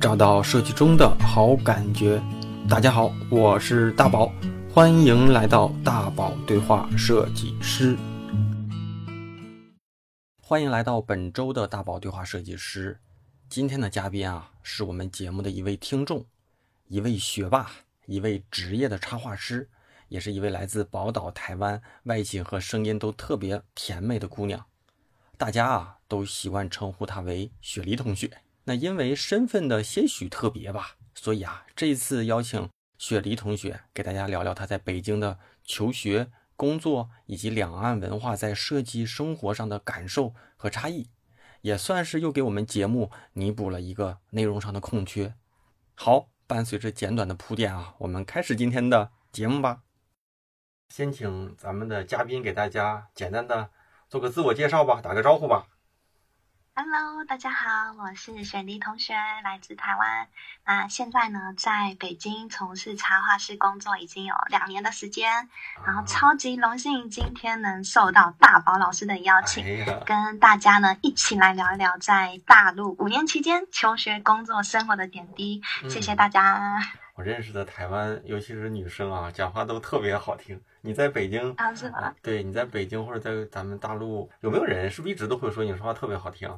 找到设计中的好感觉。大家好，我是大宝，欢迎来到大宝对话设计师。欢迎来到本周的大宝对话设计师。今天的嘉宾啊，是我们节目的一位听众，一位学霸，一位职业的插画师，也是一位来自宝岛台湾，外形和声音都特别甜美的姑娘。大家啊，都习惯称呼她为雪梨同学。那因为身份的些许特别吧，所以啊，这一次邀请雪梨同学给大家聊聊他在北京的求学、工作以及两岸文化在设计生活上的感受和差异，也算是又给我们节目弥补了一个内容上的空缺。好，伴随着简短的铺垫啊，我们开始今天的节目吧。先请咱们的嘉宾给大家简单的做个自我介绍吧，打个招呼吧。Hello，大家好，我是雪梨同学，来自台湾。那现在呢，在北京从事插画师工作已经有两年的时间，然后超级荣幸今天能受到大宝老师的邀请，哎，跟大家呢一起来聊一聊在大陆五年期间求学、工作、生活的点滴。谢谢嗯大家。我认识的台湾，尤其是女生啊，讲话都特别好听。你在北京啊是吗啊对，你在北京或者在咱们大陆，有没有人是不是一直都会说你说话特别好听？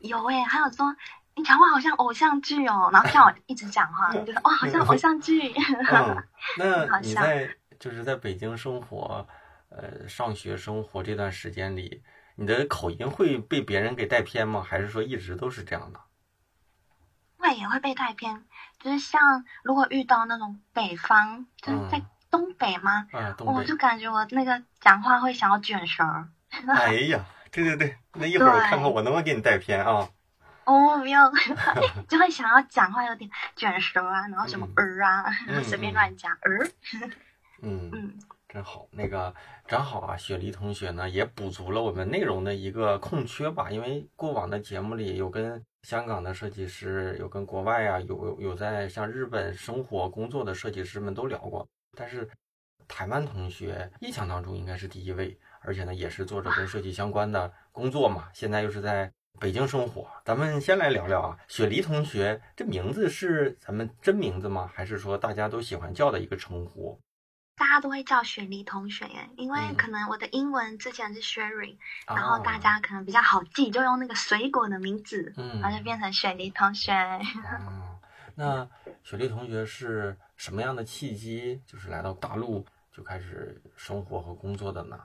有诶、还有说你讲话好像偶像剧哦，然后叫我一直讲话，觉得哇，好像偶像剧。嗯，那好像你在就是在北京生活，呃，上学生活这段时间里，你的口音会被别人给带偏吗？还是说一直都是这样的？会也会被带偏，就是像如果遇到那种北方，就是在嗯东北吗？啊，东北我就。感觉我那个讲话会想要卷舌儿。哎呀，对对对，那一会儿我看看我能不能给你带偏啊？哦，没有，就会想要讲话有点卷舌啊，然后什么嗯儿啊，嗯随便乱讲儿。嗯 嗯，真好，那个正好啊，雪梨同学呢也补足了我们内容的一个空缺吧。因为过往的节目里有跟香港的设计师，有跟国外啊，有有有在像日本生活工作的设计师们都聊过，但是台湾同学印象当中应该是第一位，而且呢也是做着跟设计相关的工作嘛，现在又是在北京生活。咱们先来聊聊啊，雪梨同学这名字是咱们真名字吗？还是说大家都喜欢叫的一个称呼？大家都会叫雪梨同学耶，因为嗯。可能我的英文之前是 Sherry，、啊然后大家可能比较好记，就用那个水果的名字，嗯。然后就变成雪梨同学。哦，那雪梨同学是什么样的契机，就是来到大陆就开始生活和工作的呢？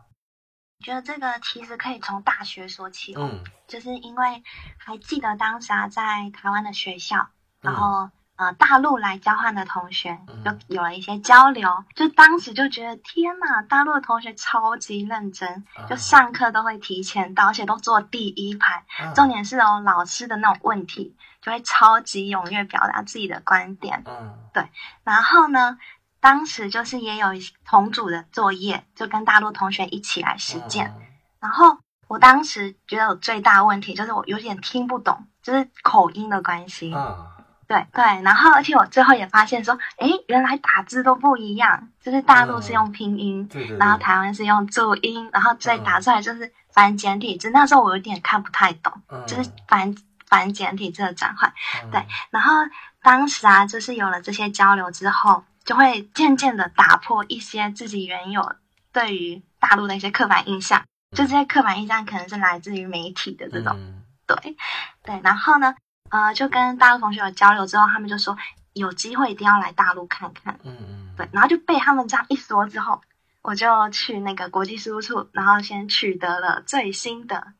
觉得这个其实可以从大学说起哦，嗯。就是因为还记得当时啊，在台湾的学校，然嗯后、呃大陆来交换的同学嗯就有了一些交流，就当时就觉得天呐，大陆的同学超级认真，就啊上课都会提前到，而且都坐第一排。啊重点是哦，老师的那种问题就会超级踊跃表达自己的观点。嗯对然后呢，当时就是也有同组的作业，就跟大陆同学一起来实践。嗯然后我当时觉得我最大问题就是我有点听不懂，就是口音的关系。啊对对，然后而且我最后也发现说，诶，原来打字都不一样，就是大陆是用拼音，对对对，然后台湾是用注音，然后再嗯打出来就是繁简体字。那时候我有点看不太懂，嗯就是繁繁简体字的转换。嗯对然后当时啊，就是有了这些交流之后，就会渐渐的打破一些自己原有对于大陆的一些刻板印象。就这些刻板印象可能是来自于媒体的这种，嗯对对。然后呢，呃，就跟大陆同学有交流之后，他们就说有机会一定要来大陆看看。嗯嗯对，然后就被他们这样一说之后，我就去那个国际事务处，然后先取得了最新的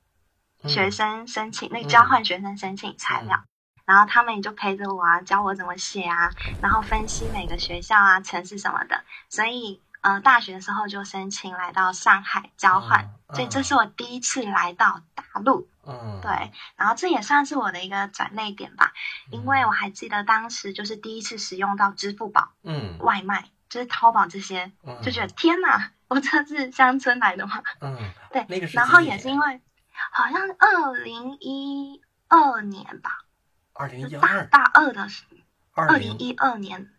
嗯学生申请、那个交换学生申请材料，然后他们也就陪着我啊，教我怎么写啊，然后分析每个学校啊、城市什么的。所以呃，大学的时候就申请来到上海交换，嗯所以这是我第一次来到大陆。嗯对，然后这也算是我的一个转捩点吧，因为嗯我还记得当时就是第一次使用到支付宝。嗯外卖，就是淘宝这些，嗯就觉得天哪，我这是乡村来的吗？嗯 对，那个是然后也是因为好像二零一二年吧，二零一就大二大二的时，二零一二年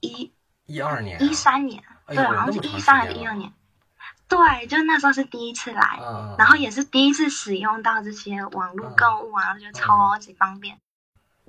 一一二年一三年，对，好像是一三还是一二年，对，就那时候是第一次来，啊，然后也是第一次使用到这些网络购物啊，就超级方便。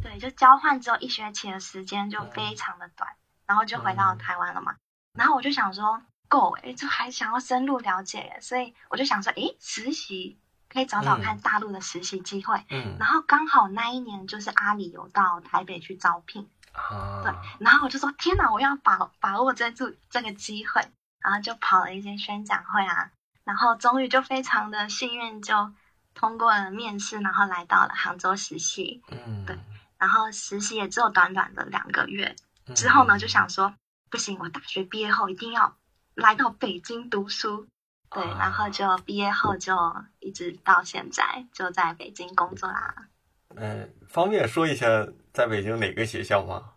对，就交换之后一学期的时间，就非常的短，然后就回到台湾了嘛。然后我就想说，够诶，就还想要深入了解，所以我就想说，诶，实习可以找找看大陆的实习机会。嗯然后刚好那一年就是阿里有到台北去招聘，啊，对，然后我就说天哪，我要把把握这次这个机会，然后就跑了一些宣讲会啊，然后终于就非常的幸运就通过了面试，然后来到了杭州实习，嗯，对然后实习也只有短短的两个月，嗯之后呢就想说不行，我大学毕业后一定要来到北京读书。对，啊然后就毕业后就一直到现在就在北京工作啦。嗯，方便说一下在北京哪个学校吗？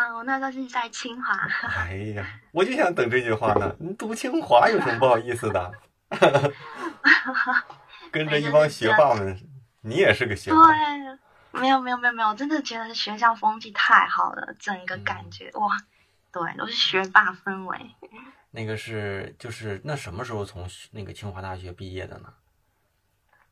嗯，我那时候是在清华。哎呀，我就想等这句话呢。你读清华有什么不好意思的？跟着一帮学霸们，你也是个学霸。对，没有没有没有没有，我真的觉得学校风气太好了，整个感嗯觉、哇，对，都是学霸氛围。那个是就是那什么时候从那个清华大学毕业的呢？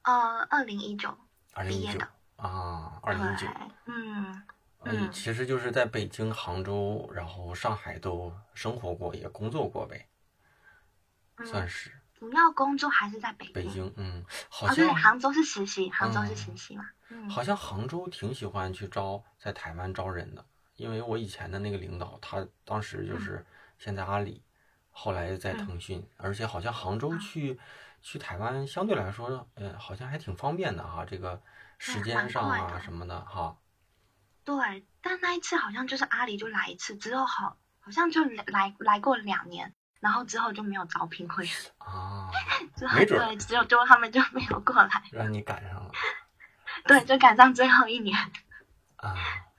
呃，二零一九二零一九毕业的，啊，二零一九。嗯，呃嗯其实就是在北京、杭州，然后上海都生活过，也工作过呗，算嗯，是。主要工作还是在北京。北京，嗯，好哦，对，像杭州是实习，杭州嗯是实习嘛。嗯，好像杭州挺喜欢去招在台湾招人的，因为我以前的那个领导，他当时嗯就是现在阿里，后来在腾讯，而且好像杭州去去台湾相对来说，呃，好像还挺方便的哈，这个时间上啊什么的哈。对，但那一次好像就是阿里就来一次，之后好好像就来来过两年，然后之后就没有招聘会了，啊，之后没准儿对，只有就他们就没有过来，让你赶上了。对，就赶上最后一年。啊，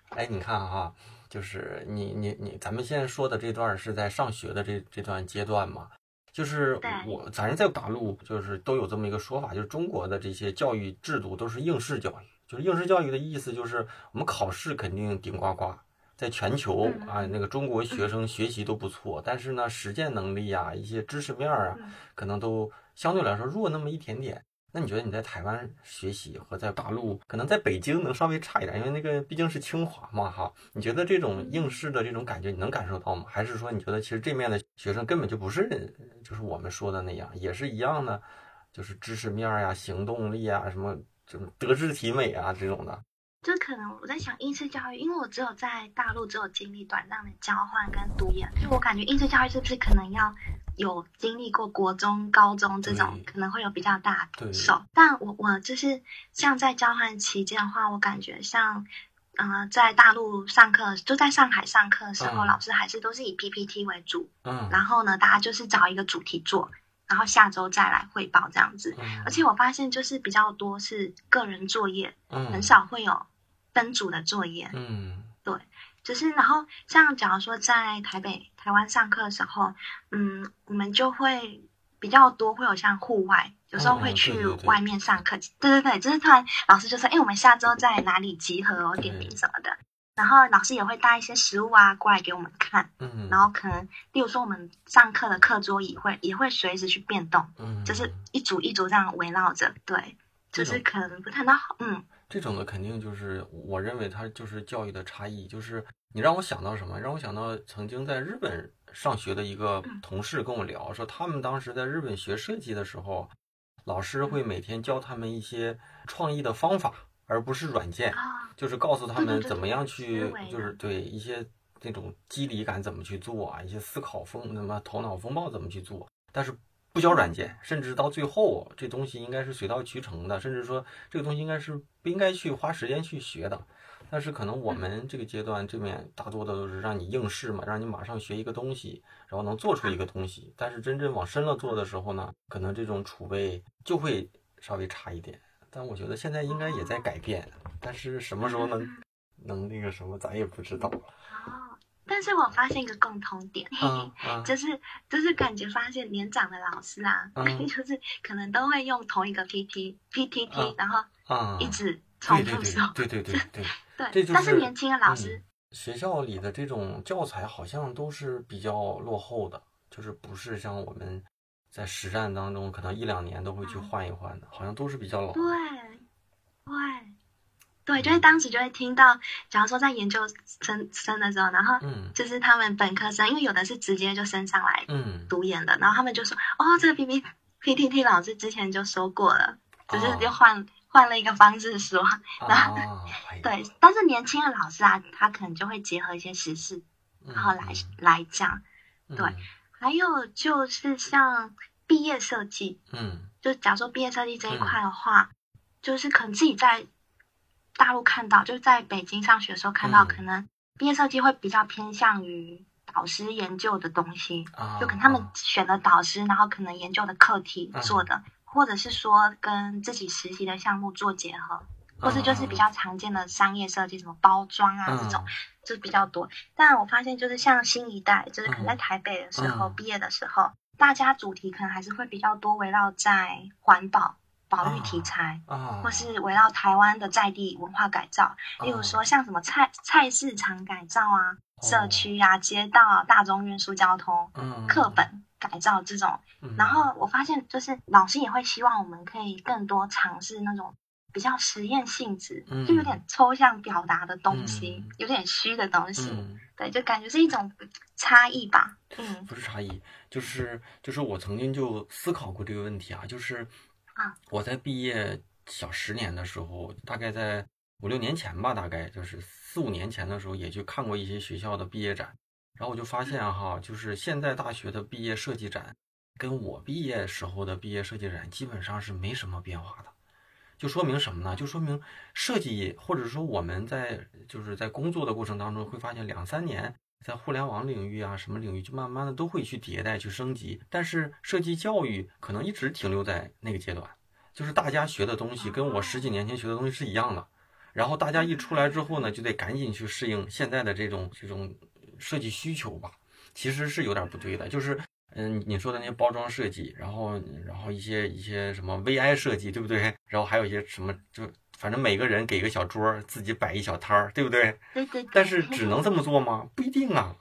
哎，你看哈，就是你你你，咱们现在说的这段是在上学的这这段阶段嘛，就是对我咱在大陆就是都有这么一个说法，就是中国的这些教育制度都是应试教育，就是应试教育的意思就是我们考试肯定顶呱呱。在全球嗯啊，那个中国学生学习都不错，但是呢，实践能力啊，一些知识面儿啊，嗯可能都相对来说弱那么一点点。那你觉得你在台湾学习和在大陆，可能在北京能稍微差一点，因为那个毕竟是清华嘛，哈。你觉得这种应试的这种感觉，你能感受到吗？还是说你觉得其实这面的学生根本就不是，就是我们说的那样，也是一样的，就是知识面呀、行动力啊、什么德智体美啊这种的。就可能我在想应试教育，因为我只有在大陆只有经历短暂的交换跟读研，就我感觉应试教育是不是可能要有经历过国中、高中这种，可能会有比较大的对感受。但我我就是像在交换期间的话，我感觉像。呃，在大陆上课，就在上海上课的时候，嗯老师还是都是以 PPT 为主，嗯，然后呢，大家就是找一个主题做，然后下周再来汇报这样子。嗯而且我发现就是比较多是个人作业，嗯很少会有分组的作业。嗯对就是然后像假如说在台北、台湾上课的时候，嗯，我们就会比较多会有像户外，有时候会去外面上课。对对对，就是突然老师就说，哎，我们下周在哪里集合哦，点名什么的。然后老师也会带一些食物啊过来给我们看，嗯，然后可能，例如说我们上课的课桌椅会也会随时去变动，嗯，就是一组一组这样围绕着，对，就是可能不太那好，嗯这种的肯定就是，我认为它就是教育的差异。就是你让我想到什么？让我想到曾经在日本上学的一个嗯同事跟我聊，说他们当时在日本学设计的时候，老师会每天教他们一些创意的方法，而不是软件，啊，就是告诉他们怎么样去就是对一些那种机理感怎么去做啊，一些思考风什么头脑风暴怎么去做，但是不教软件，甚至到最后这东西应该是水到渠成的，甚至说这个东西应该是不应该去花时间去学的。但是可能我们这个阶段这面大多的都是让你应试嘛，让你马上学一个东西，然后能做出一个东西。但是真正往深了做的时候呢，可能这种储备就会稍微差一点。但我觉得现在应该也在改变，但是什么时候能能那个什么，咱也不知道了。哦，但是我发现一个共同点，嘿啊嘿，啊，就是就是感觉发现年长的老师啊，嗯 就是可能都会用同一个 P T P T T，、嗯然后啊，一直重对对复说，对对对对对。对 这就是但是年轻的老师，嗯学校里的这种教材好像都是比较落后的，就是不是像我们在实战当中可能一两年都会去嗯。换一换的，好像都是比较老。对对。对，就是当时就会听到，假如说在研究生生的时候，然后嗯。就是他们本科生，因为有的是直接就升上来嗯，读研的，然后他们就说，哦，这个 P P P T T 老师之前就说过了，只是哦。就换、换了一个方式说。然后啊，哎对，但是年轻的老师啊，他可能就会结合一些时事，嗯然后来、来讲。嗯。对还有就是像毕业设计，嗯。就假如说毕业设计这一块的话，就是可能自己在大陆看到，就是在北京上学的时候看到，嗯。可能毕业设计会比较偏向于导师研究的东西，啊，就可能他们选的导师，然后可能研究的课题嗯。做的，或者是说跟自己实习的项目做结合，或是就是比较常见的商业设计，什么包装啊这种，就比较多。但我发现就是像新一代，就是可能在台北的时候、嗯毕业的时候，大家主题可能还是会比较多围绕在环保。保育题材，啊，或是围绕台湾的在地文化改造，例如说像什么菜菜市场改造啊、社区啊、街道啊、大众运输交通、嗯课本改造这种。嗯然后我发现，就是老师也会希望我们可以更多尝试那种比较实验性质，嗯就有点抽象表达的东西，嗯有点虚的东西。嗯对，就感觉是一种差异吧。嗯不是差异，就是就是我曾经就思考过这个问题啊，就是啊我在毕业小十年的时候，大概在五六年前吧，大概就是四五年前的时候，也去看过一些学校的毕业展，然后我就发现哈，就是现在大学的毕业设计展，跟我毕业时候的毕业设计展基本上是没什么变化的。就说明什么呢？就说明设计，或者说我们在就是在工作的过程当中，会发现两三年在互联网领域啊，什么领域，就慢慢的都会去迭代、去升级。但是设计教育可能一直停留在那个阶段，就是大家学的东西跟我十几年前学的东西是一样的。然后大家一出来之后呢，就得赶紧去适应现在的这种这种设计需求吧。其实是有点不对的，就是嗯，你说的那些包装设计，然后然后一些一些什么 VI 设计，对不对？然后还有一些什么，就反正每个人给个小桌儿，自己摆一小摊儿，对不对？对对对。但是只能这么做吗？不一定啊。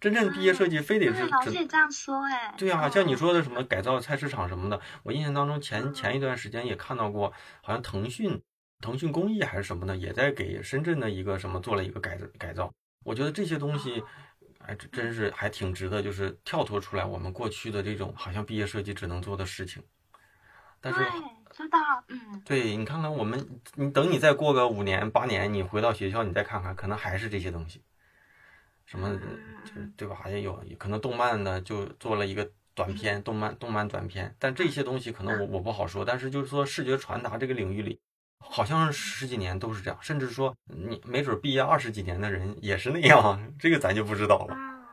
真正毕业设计非得是只老师也这样说哎。对啊，嗯像你说的什么改造菜市场什么的，我印象当中前前一段时间也看到过，好像腾讯腾讯公益还是什么的，也在给深圳的一个什么做了一个改改造。我觉得这些东西，哎，真真是还挺值得，就是跳脱出来我们过去的这种好像毕业设计只能做的事情。但是对，知道，嗯，对你看看我们，你等你再过个五年八年，你回到学校你再看看，可能还是这些东西，什么就是对吧？也有可能动漫的就做了一个短片，动漫动漫短片，但这些东西可能我我不好说，但是就是说视觉传达这个领域里，好像十几年都是这样，甚至说你没准毕业二十几年的人也是那样，这个咱就不知道了。嗯，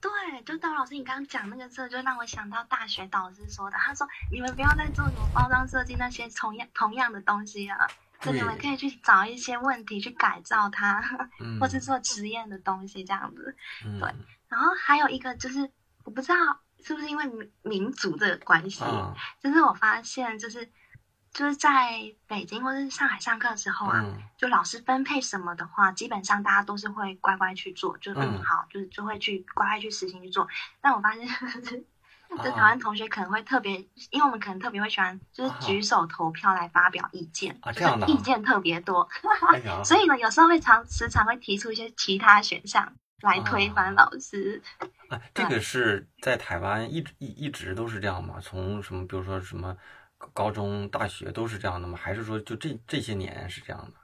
对，就道老师你刚刚讲那个字，就让我想到大学导师说的，他说你们不要再做什么包装设计那些同样同样的东西了，就你们可以去找一些问题去改造它，嗯，或是做实验的东西这样子。嗯对然后还有一个就是，我不知道是不是因为民民族的关系，啊就是我发现就是就是在北京或者是上海上课的时候啊，嗯就老师分配什么的话，基本上大家都是会乖乖去做，就嗯嗯好，就是就会去乖乖去实行去做。但我发现 台湾同学可能会特别，因为我们可能特别会喜欢，就是举手投票来发表意见，啊这样的啊就是意见特别多，所以呢，有时候会常时常会提出一些其他选项来推翻老师。啊，这个是在台湾一直一一直都是这样嘛？从什么，比如说什么高中、大学都是这样的吗？还是说就这这些年是这样的？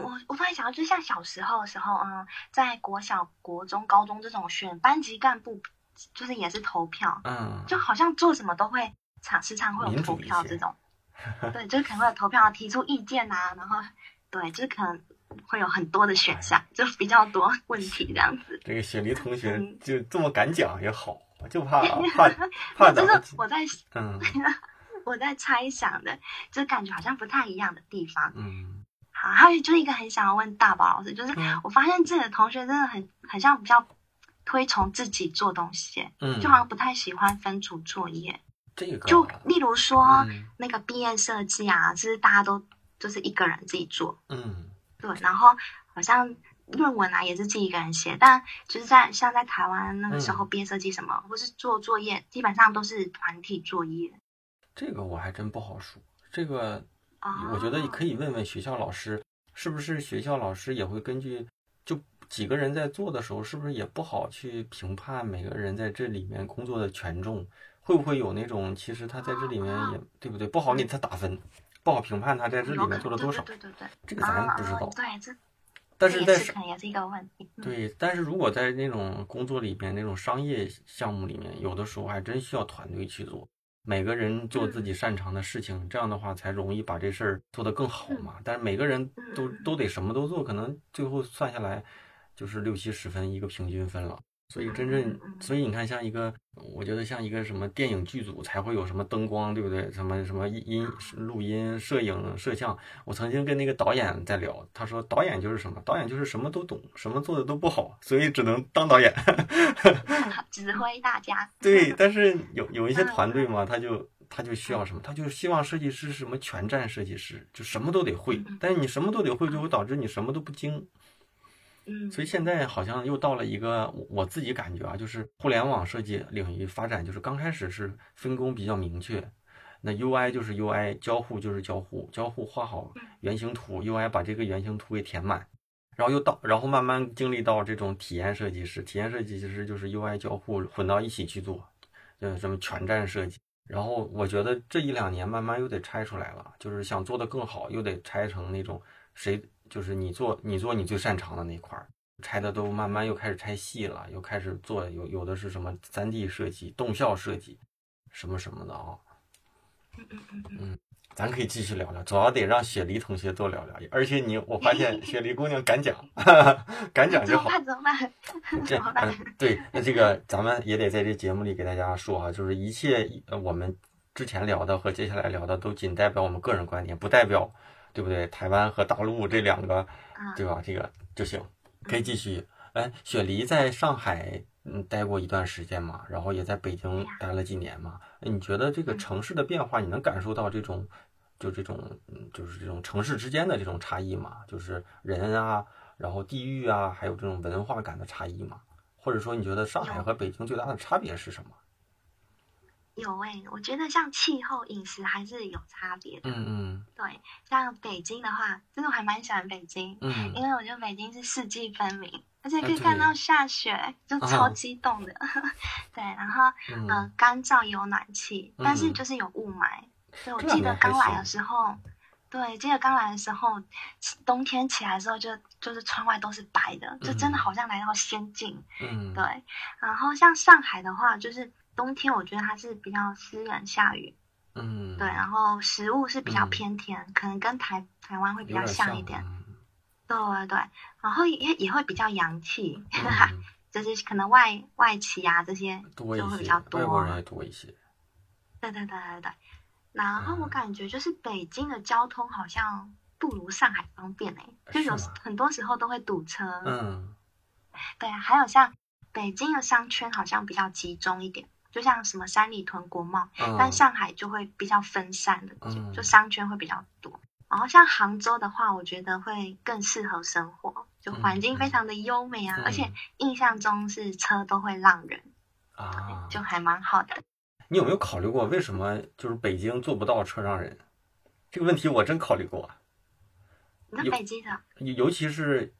我我突然想到，就像小时候的时候，嗯，在国小、国中、高中这种选班级干部，就是也是投票，嗯，就好像做什么都会常时常会有投票这种，对，就是可能会有投票提出意见啊，然后对，就是可能会有很多的选项，就比较多问题这样子。这个雪梨同学嗯就这么敢讲也好，就怕 怕怕就咱是我在嗯 我在猜想的，就是感觉好像不太一样的地方。嗯好，还有就是一个很想要问大宝老师，就是嗯我发现自己的同学真的很很像比较推崇自己做东西，嗯，就好像不太喜欢分组作业。这个就例如说、嗯那个毕业设计啊，就是大家都就是一个人自己做，嗯对，然后好像论文啊也是自己一个人写，但就是在像在台湾那个时候嗯毕业设计什么，或是做作业，基本上都是团体作业。这个我还真不好说。这个哦我觉得可以问问学校老师，是不是学校老师也会根据就几个人在做的时候，是不是也不好去评判每个人在这里面工作的权重？会不会有那种其实他在这里面也对不对？不好给他打分，不好评判他在这里面做了多少。对对对，这个咱不知道。对这。但是在是一个问题。对，但是如果在那种工作里边，那种商业项目里面，有的时候还真需要团队去做，每个人做自己擅长的事情，这样的话才容易把这事儿做得更好嘛。但是每个人都都得什么都做，可能最后算下来就是六七十分一个平均分了。所以真正，所以你看，像一个，我觉得像一个什么电影剧组才会有什么灯光，对不对？什么什么音、录音、摄影、摄像。我曾经跟那个导演在聊，他说导演就是什么？导演就是什么都懂，什么做的都不好，所以只能当导演，指挥大家。对，但是有有一些团队嘛，他就他就需要什么？他就希望设计师什么全站设计师，就什么都得会。但是你什么都得会，就会导致你什么都不精。所以现在好像又到了一个我自己感觉啊，就是互联网设计领域发展，就是刚开始是分工比较明确，那 UI 就是 UI，交互就是交互，交互画好原型图，UI 把这个原型图给填满，然后又到，然后慢慢经历到这种体验设计师，体验设计师就是 UI 交互混到一起去做，呃什么全站设计。然后我觉得这一两年慢慢又得拆出来了，就是想做的更好，又得拆成那种谁。就是你做你做你最擅长的那块儿，拆的都慢慢又开始拆细了，又开始做有有的是什么三 D 设计、动效设计，什么什么的啊。嗯嗯嗯嗯，咱可以继续聊聊，主要得让雪梨同学多聊聊。而且你我发现 雪梨姑娘敢讲，敢讲就好。怎么办？怎么办？对，那这个咱们也得在这节目里给大家说啊，就是一切我们之前聊的和接下来聊的都仅代表我们个人观点，不代表。对不对？台湾和大陆这两个，对吧？这个就行，可以继续。哎，雪梨在上海嗯待过一段时间嘛，然后也在北京待了几年嘛。你觉得这个城市的变化，你能感受到这种，就这种，嗯，就是这种城市之间的这种差异嘛？就是人啊，然后地域啊，还有这种文化感的差异嘛？或者说，你觉得上海和北京最大的差别是什么？有诶，我觉得像气候、饮食还是有差别的。嗯嗯。对，像北京的话，其实我还蛮喜欢北京。嗯。因为我觉得北京是四季分明，而且可以看到下雪，就超激动的。对，然后嗯，干燥有暖气，但是就是有雾霾。所以我记得刚来的时候，对，记得刚来的时候，冬天起来的时候，就就是窗外都是白的，就真的好像来到仙境。嗯。对，然后像上海的话，就是。冬天我觉得它是比较湿冷下雨，嗯，对，然后食物是比较偏甜，可能跟台台湾会比较像一点，对对，然后也也会比较洋气，就是可能外外企啊这些就会比较多，外国人也多一些，对对对对对，然后我感觉就是北京的交通好像不如上海方便哎，就有很多时候都会堵车，嗯，对，还有像北京的商圈好像比较集中一点。就像什么三里屯国贸，但上海就会比较分散的，就商圈会比较多。然后像杭州的话，我觉得会更适合生活，就环境非常的优美啊，而且印象中是车都会让人啊，就还蛮好的。你有没有考虑过为什么就是北京做不到车让人？这个问题我真考虑过。那北京的，尤其是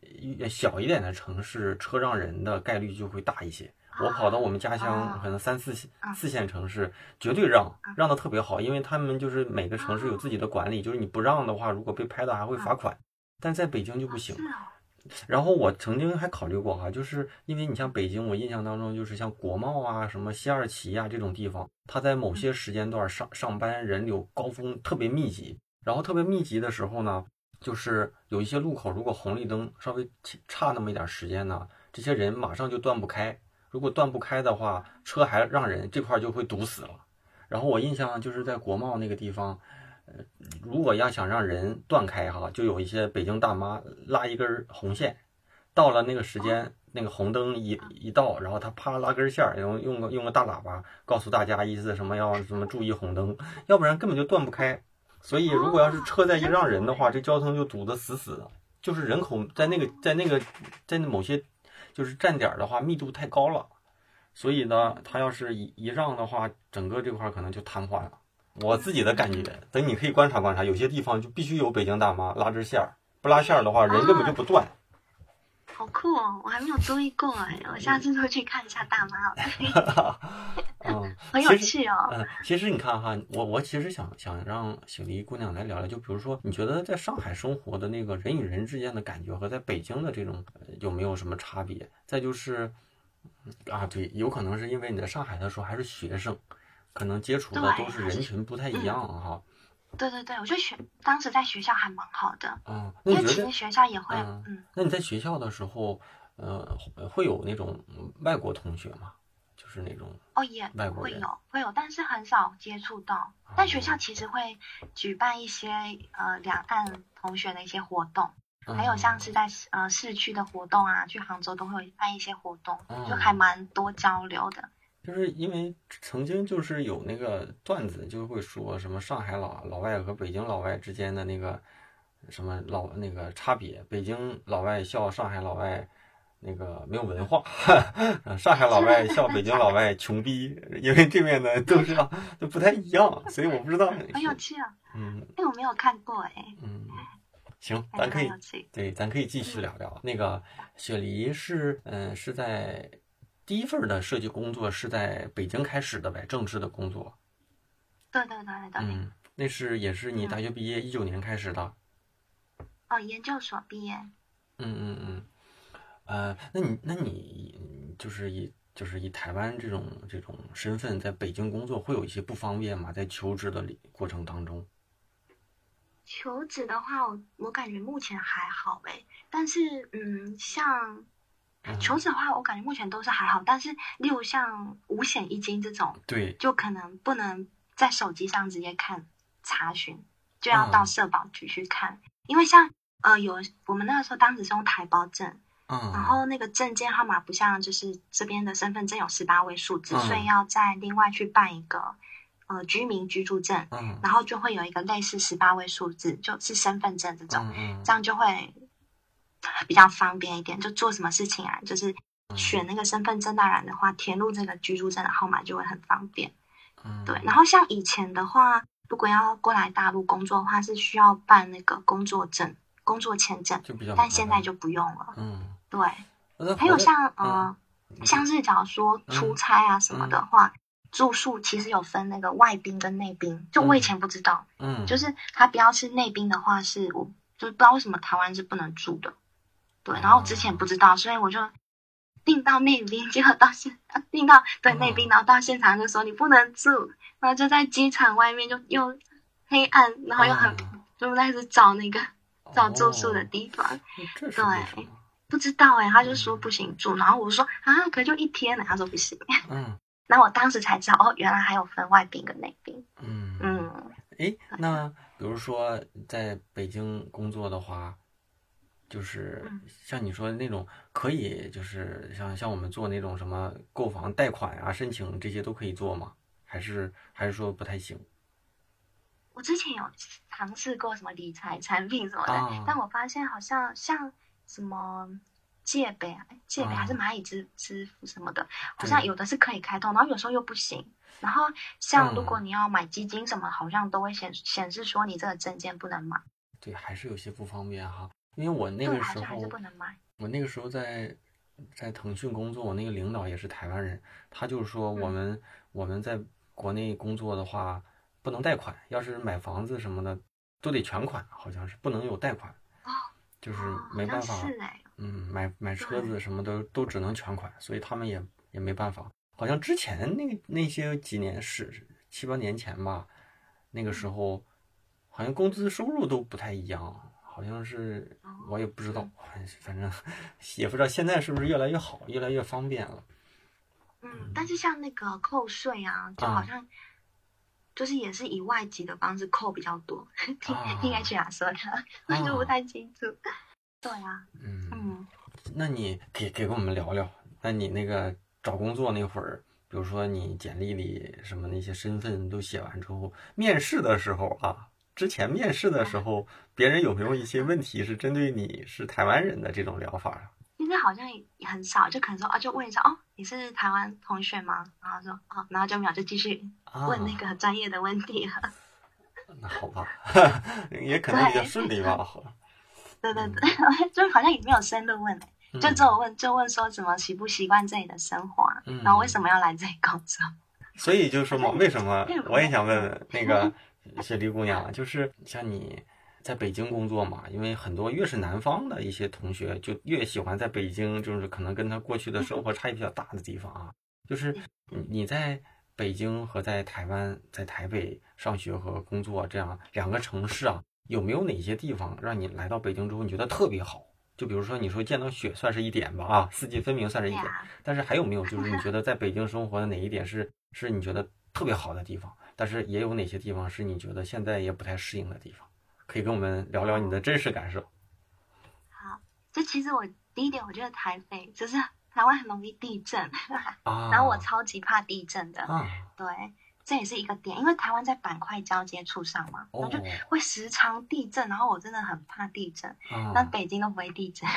小一点的城市，车让人的概率就会大一些。我跑到我们家乡，可能三四四线城市，绝对让让的特别好，因为他们就是每个城市有自己的管理，就是你不让的话，如果被拍到还会罚款。但在北京就不行。然后我曾经还考虑过哈，就是因为你像北京，我印象当中就是像国贸啊、什么西二旗啊这种地方，它在某些时间段上上班人流高峰特别密集，然后特别密集的时候呢，就是有一些路口如果红绿灯稍微差那么一点时间呢，这些人马上就断不开。如果断不开的话，车还让人这块就会堵死了。然后我印象就是在国贸那个地方，呃，如果要想让人断开哈，就有一些北京大妈拉一根红线，到了那个时间，那个红灯一一到，然后他啪拉根线，然后用个用个大喇叭告诉大家意思什么要什么注意红灯，要不然根本就断不开。所以如果要是车再一让人的话，这交通就堵得死死的，就是人口在那个在那个在某些。就是站点的话，密度太高了，所以呢，它要是一一让的话，整个这块可能就瘫痪了。我自己的感觉，等你可以观察观察，有些地方就必须有北京大妈拉支线儿，不拉线儿的话，人根本就不断。好酷哦！我还没有注意过哎，我下次会去看一下大妈。了。嗯，很有趣哦。嗯，其实你看哈，我我其实想想让醒梨姑娘来聊聊，就比如说，你觉得在上海生活的那个人与人之间的感觉和在北京的这种有没有什么差别？再就是啊，对，有可能是因为你在上海的时候还是学生，可能接触的都是人群不太一样哈。对对对，我觉得学当时在学校还蛮好的，嗯，因为其实学校也会，嗯，那你在学校的时候，呃，会有那种外国同学吗？就是那种哦，也外国会有会有，但是很少接触到。但学校其实会举办一些呃两岸同学的一些活动，还有像是在呃市区的活动啊，去杭州都会办一些活动，就还蛮多交流的。就是因为曾经就是有那个段子，就会说什么上海老老外和北京老外之间的那个什么老那个差别，北京老外笑上海老外那个没有文化，上海老外笑北京老外穷逼，因为这边的都是都不太一样，所以我不知道。很有趣啊，嗯，哎，我没有看过哎，嗯，行，咱可以对，咱可以继续聊聊那个雪梨是嗯是在。第一份的设计工作是在北京开始的呗，正式的工作。对对对对。嗯，那是也是你大学毕业一九年开始的。哦，研究所毕业。嗯嗯嗯，呃，那你那你就是以就是以台湾这种这种身份在北京工作，会有一些不方便吗？在求职的过程当中。求职的话，我我感觉目前还好哎，但是嗯，像。求职的话，我感觉目前都是还好，但是例如像五险一金这种，对，就可能不能在手机上直接看查询，就要到社保局去看。因为像呃有我们那个时候当时是用台胞证，嗯，然后那个证件号码不像就是这边的身份证有十八位数字，所以要再另外去办一个呃居民居住证，嗯，然后就会有一个类似十八位数字，就是身份证这种，嗯，这样就会。比较方便一点，就做什么事情啊，就是选那个身份证当然的话，填入这个居住证的号码就会很方便。嗯，对。然后像以前的话，如果要过来大陆工作的话，是需要办那个工作证、工作签证，就比较，但现在就不用了。嗯，对。还有像呃，像是假如说出差啊什么的话，住宿其实有分那个外宾跟内宾，就我以前不知道。嗯，就是他不要是内宾的话，是我就不知道为什么台湾是不能住的。对，然后之前不知道，所以我就订到内宾，结果到现 订到对内宾，然后到现场就说你不能住，然后就在机场外面就又黑暗，然后又很就开始找那个找住宿的地方。对，不知道哎，他就说不行住，然后我说啊，可就一天呢，他说不行。嗯，然后我当时才知道哦，原来还有分外宾跟内宾。嗯嗯，哎，那比如说在北京工作的话。就是像你说的那种，可以就是像像我们做那种什么购房贷款啊、申请这些都可以做吗？还是还是说不太行？我之前有尝试过什么理财产品什么的，但我发现好像像什么借呗、借呗还是蚂蚁支支付什么的，好像有的是可以开通，然后有时候又不行。然后像如果你要买基金什么，好像都会显显示说你这个证件不能买。对，还是有些不方便哈。因为我那个时候，我那个时候在在腾讯工作，我那个领导也是台湾人，他就是说我们我们在国内工作的话不能贷款，要是买房子什么的都得全款，好像是不能有贷款，就是没办法，嗯，买买车子什么的都只能全款，所以他们也也没办法。好像之前那那些几年是七八年前吧，那个时候好像工资收入都不太一样。好像是我也不知道，反正也不知道现在是不是越来越好，越来越方便了。嗯，但是像那个扣税啊，就好像就是也是以外籍的方式扣比较多，听听 HR 说的，我就不太清楚。对啊，嗯嗯，那你给给跟我们聊聊，那你那个找工作那会儿，比如说你简历里什么那些身份都写完之后，面试的时候啊。之前面试的时候，别人有没有一些问题是针对你是台湾人的这种疗法啊？应该好像也很少，就可能说啊，就问一下哦，你是台湾同学吗？然后说哦，然后就秒就继续问那个专业的问题了。那好吧，也可能比较顺利吧。对对对对，就好像也没有深入问、欸，就只有问就问说怎么习不习惯这里的生活啊，嗯然后为什么要来这里工作？所以就是说嘛，为什么我也想问问那个雪梨姑娘，就是像你在北京工作嘛，因为很多越是南方的一些同学，就越喜欢在北京，就是可能跟他过去的生活差异比较大的地方啊。就是你你在北京和在台湾、在台北上学和工作这样两个城市啊，有没有哪些地方让你来到北京之后你觉得特别好？就比如说你说见到雪算是一点吧，啊，四季分明算是一点，但是还有没有就是你觉得在北京生活的哪一点是 是你觉得特别好的地方？但是也有哪些地方是你觉得现在也不太适应的地方？可以跟我们聊聊你的真实感受。好，就其实我第一点，我觉得台北就是 台湾很容易地震，啊，然后我超级怕地震的，啊，对，这也是一个点，因为台湾在板块交接处上嘛，然哦后就会时常地震，然后我真的很怕地震。啊，但北京都不会地震，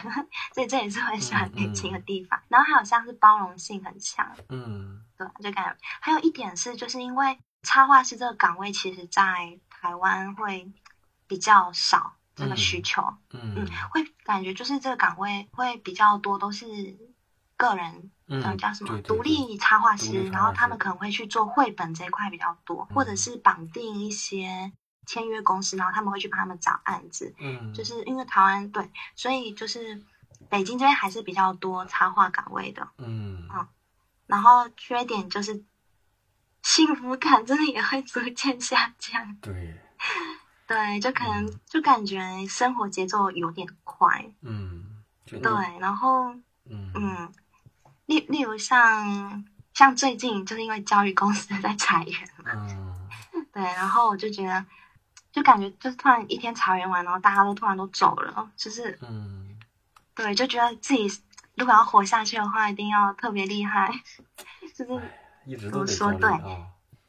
所以这也是我很喜欢嗯北京的地方。然后还有像是包容性很强，嗯对，就感觉还有一点是，就是因为插画师这个岗位，其实在台湾会比较少这个需求，嗯。嗯，会感觉就是这个岗位会比较多都是个人，嗯嗯，叫什么独立插画师，然后他们可能会去做绘本这一块比较多，嗯或者是绑定一些签约公司，然后他们会去帮他们找案子，嗯，就是因为台湾对，所以就是北京这边还是比较多插画岗位的。嗯。然后缺点就是幸福感真的也会逐渐下降。对，对，就可能、嗯就感觉生活节奏有点快。嗯，对，然后嗯嗯，例例如像像最近就是因为教育公司在裁员嘛，嗯 对，然后我就觉得。就感觉就是突然一天裁员完，然后大家都突然都走了，就是嗯对，就觉得自己如果要活下去的话，一定要特别厉害，就是一直都说对啊，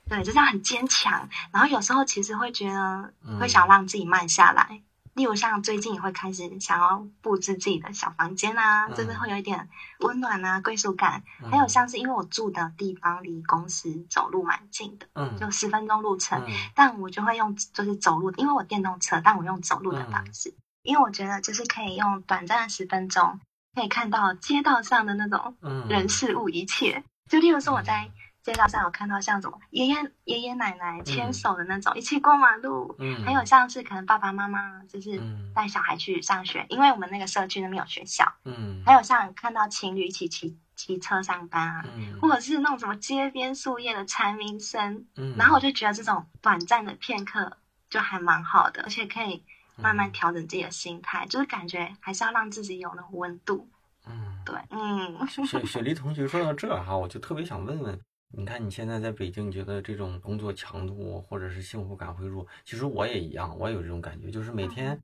对，就是要很坚强。然后有时候其实会觉得嗯。会想让自己慢下来，例如像最近也会开始想要布置自己的小房间啊，嗯就是会有一点温暖啊、归属感。嗯还有像是因为我住的地方离公司走路蛮近的，嗯。就十分钟路程，嗯。但我就会用就是走路，因为我电动车，但我用走路的嗯。方式，因为我觉得就是可以用短暂的十分钟，可以看到街道上的那种嗯。人事物一切。就例如说我在街道上有看到像什么爷爷爷爷奶奶牵手的那种一起过马路，嗯。还有像是可能爸爸妈妈就是嗯。带小孩去上学，因为我们那个社区那边有学校，嗯。还有像看到情侣一起骑骑车上班啊。嗯。或者是那种什么街边树叶的蝉鸣声，嗯。然后我就觉得这种短暂的片刻就还蛮好的，而且可以慢慢嗯调整自己的心态，就是感觉还是要让自己有那种温度。嗯。对，嗯，雪雪梨同学说到这儿哈，我就特别想问问，你看你现在在北京，你觉得这种工作强度或者是幸福感会弱？其实我也一样，我也有这种感觉，就是每天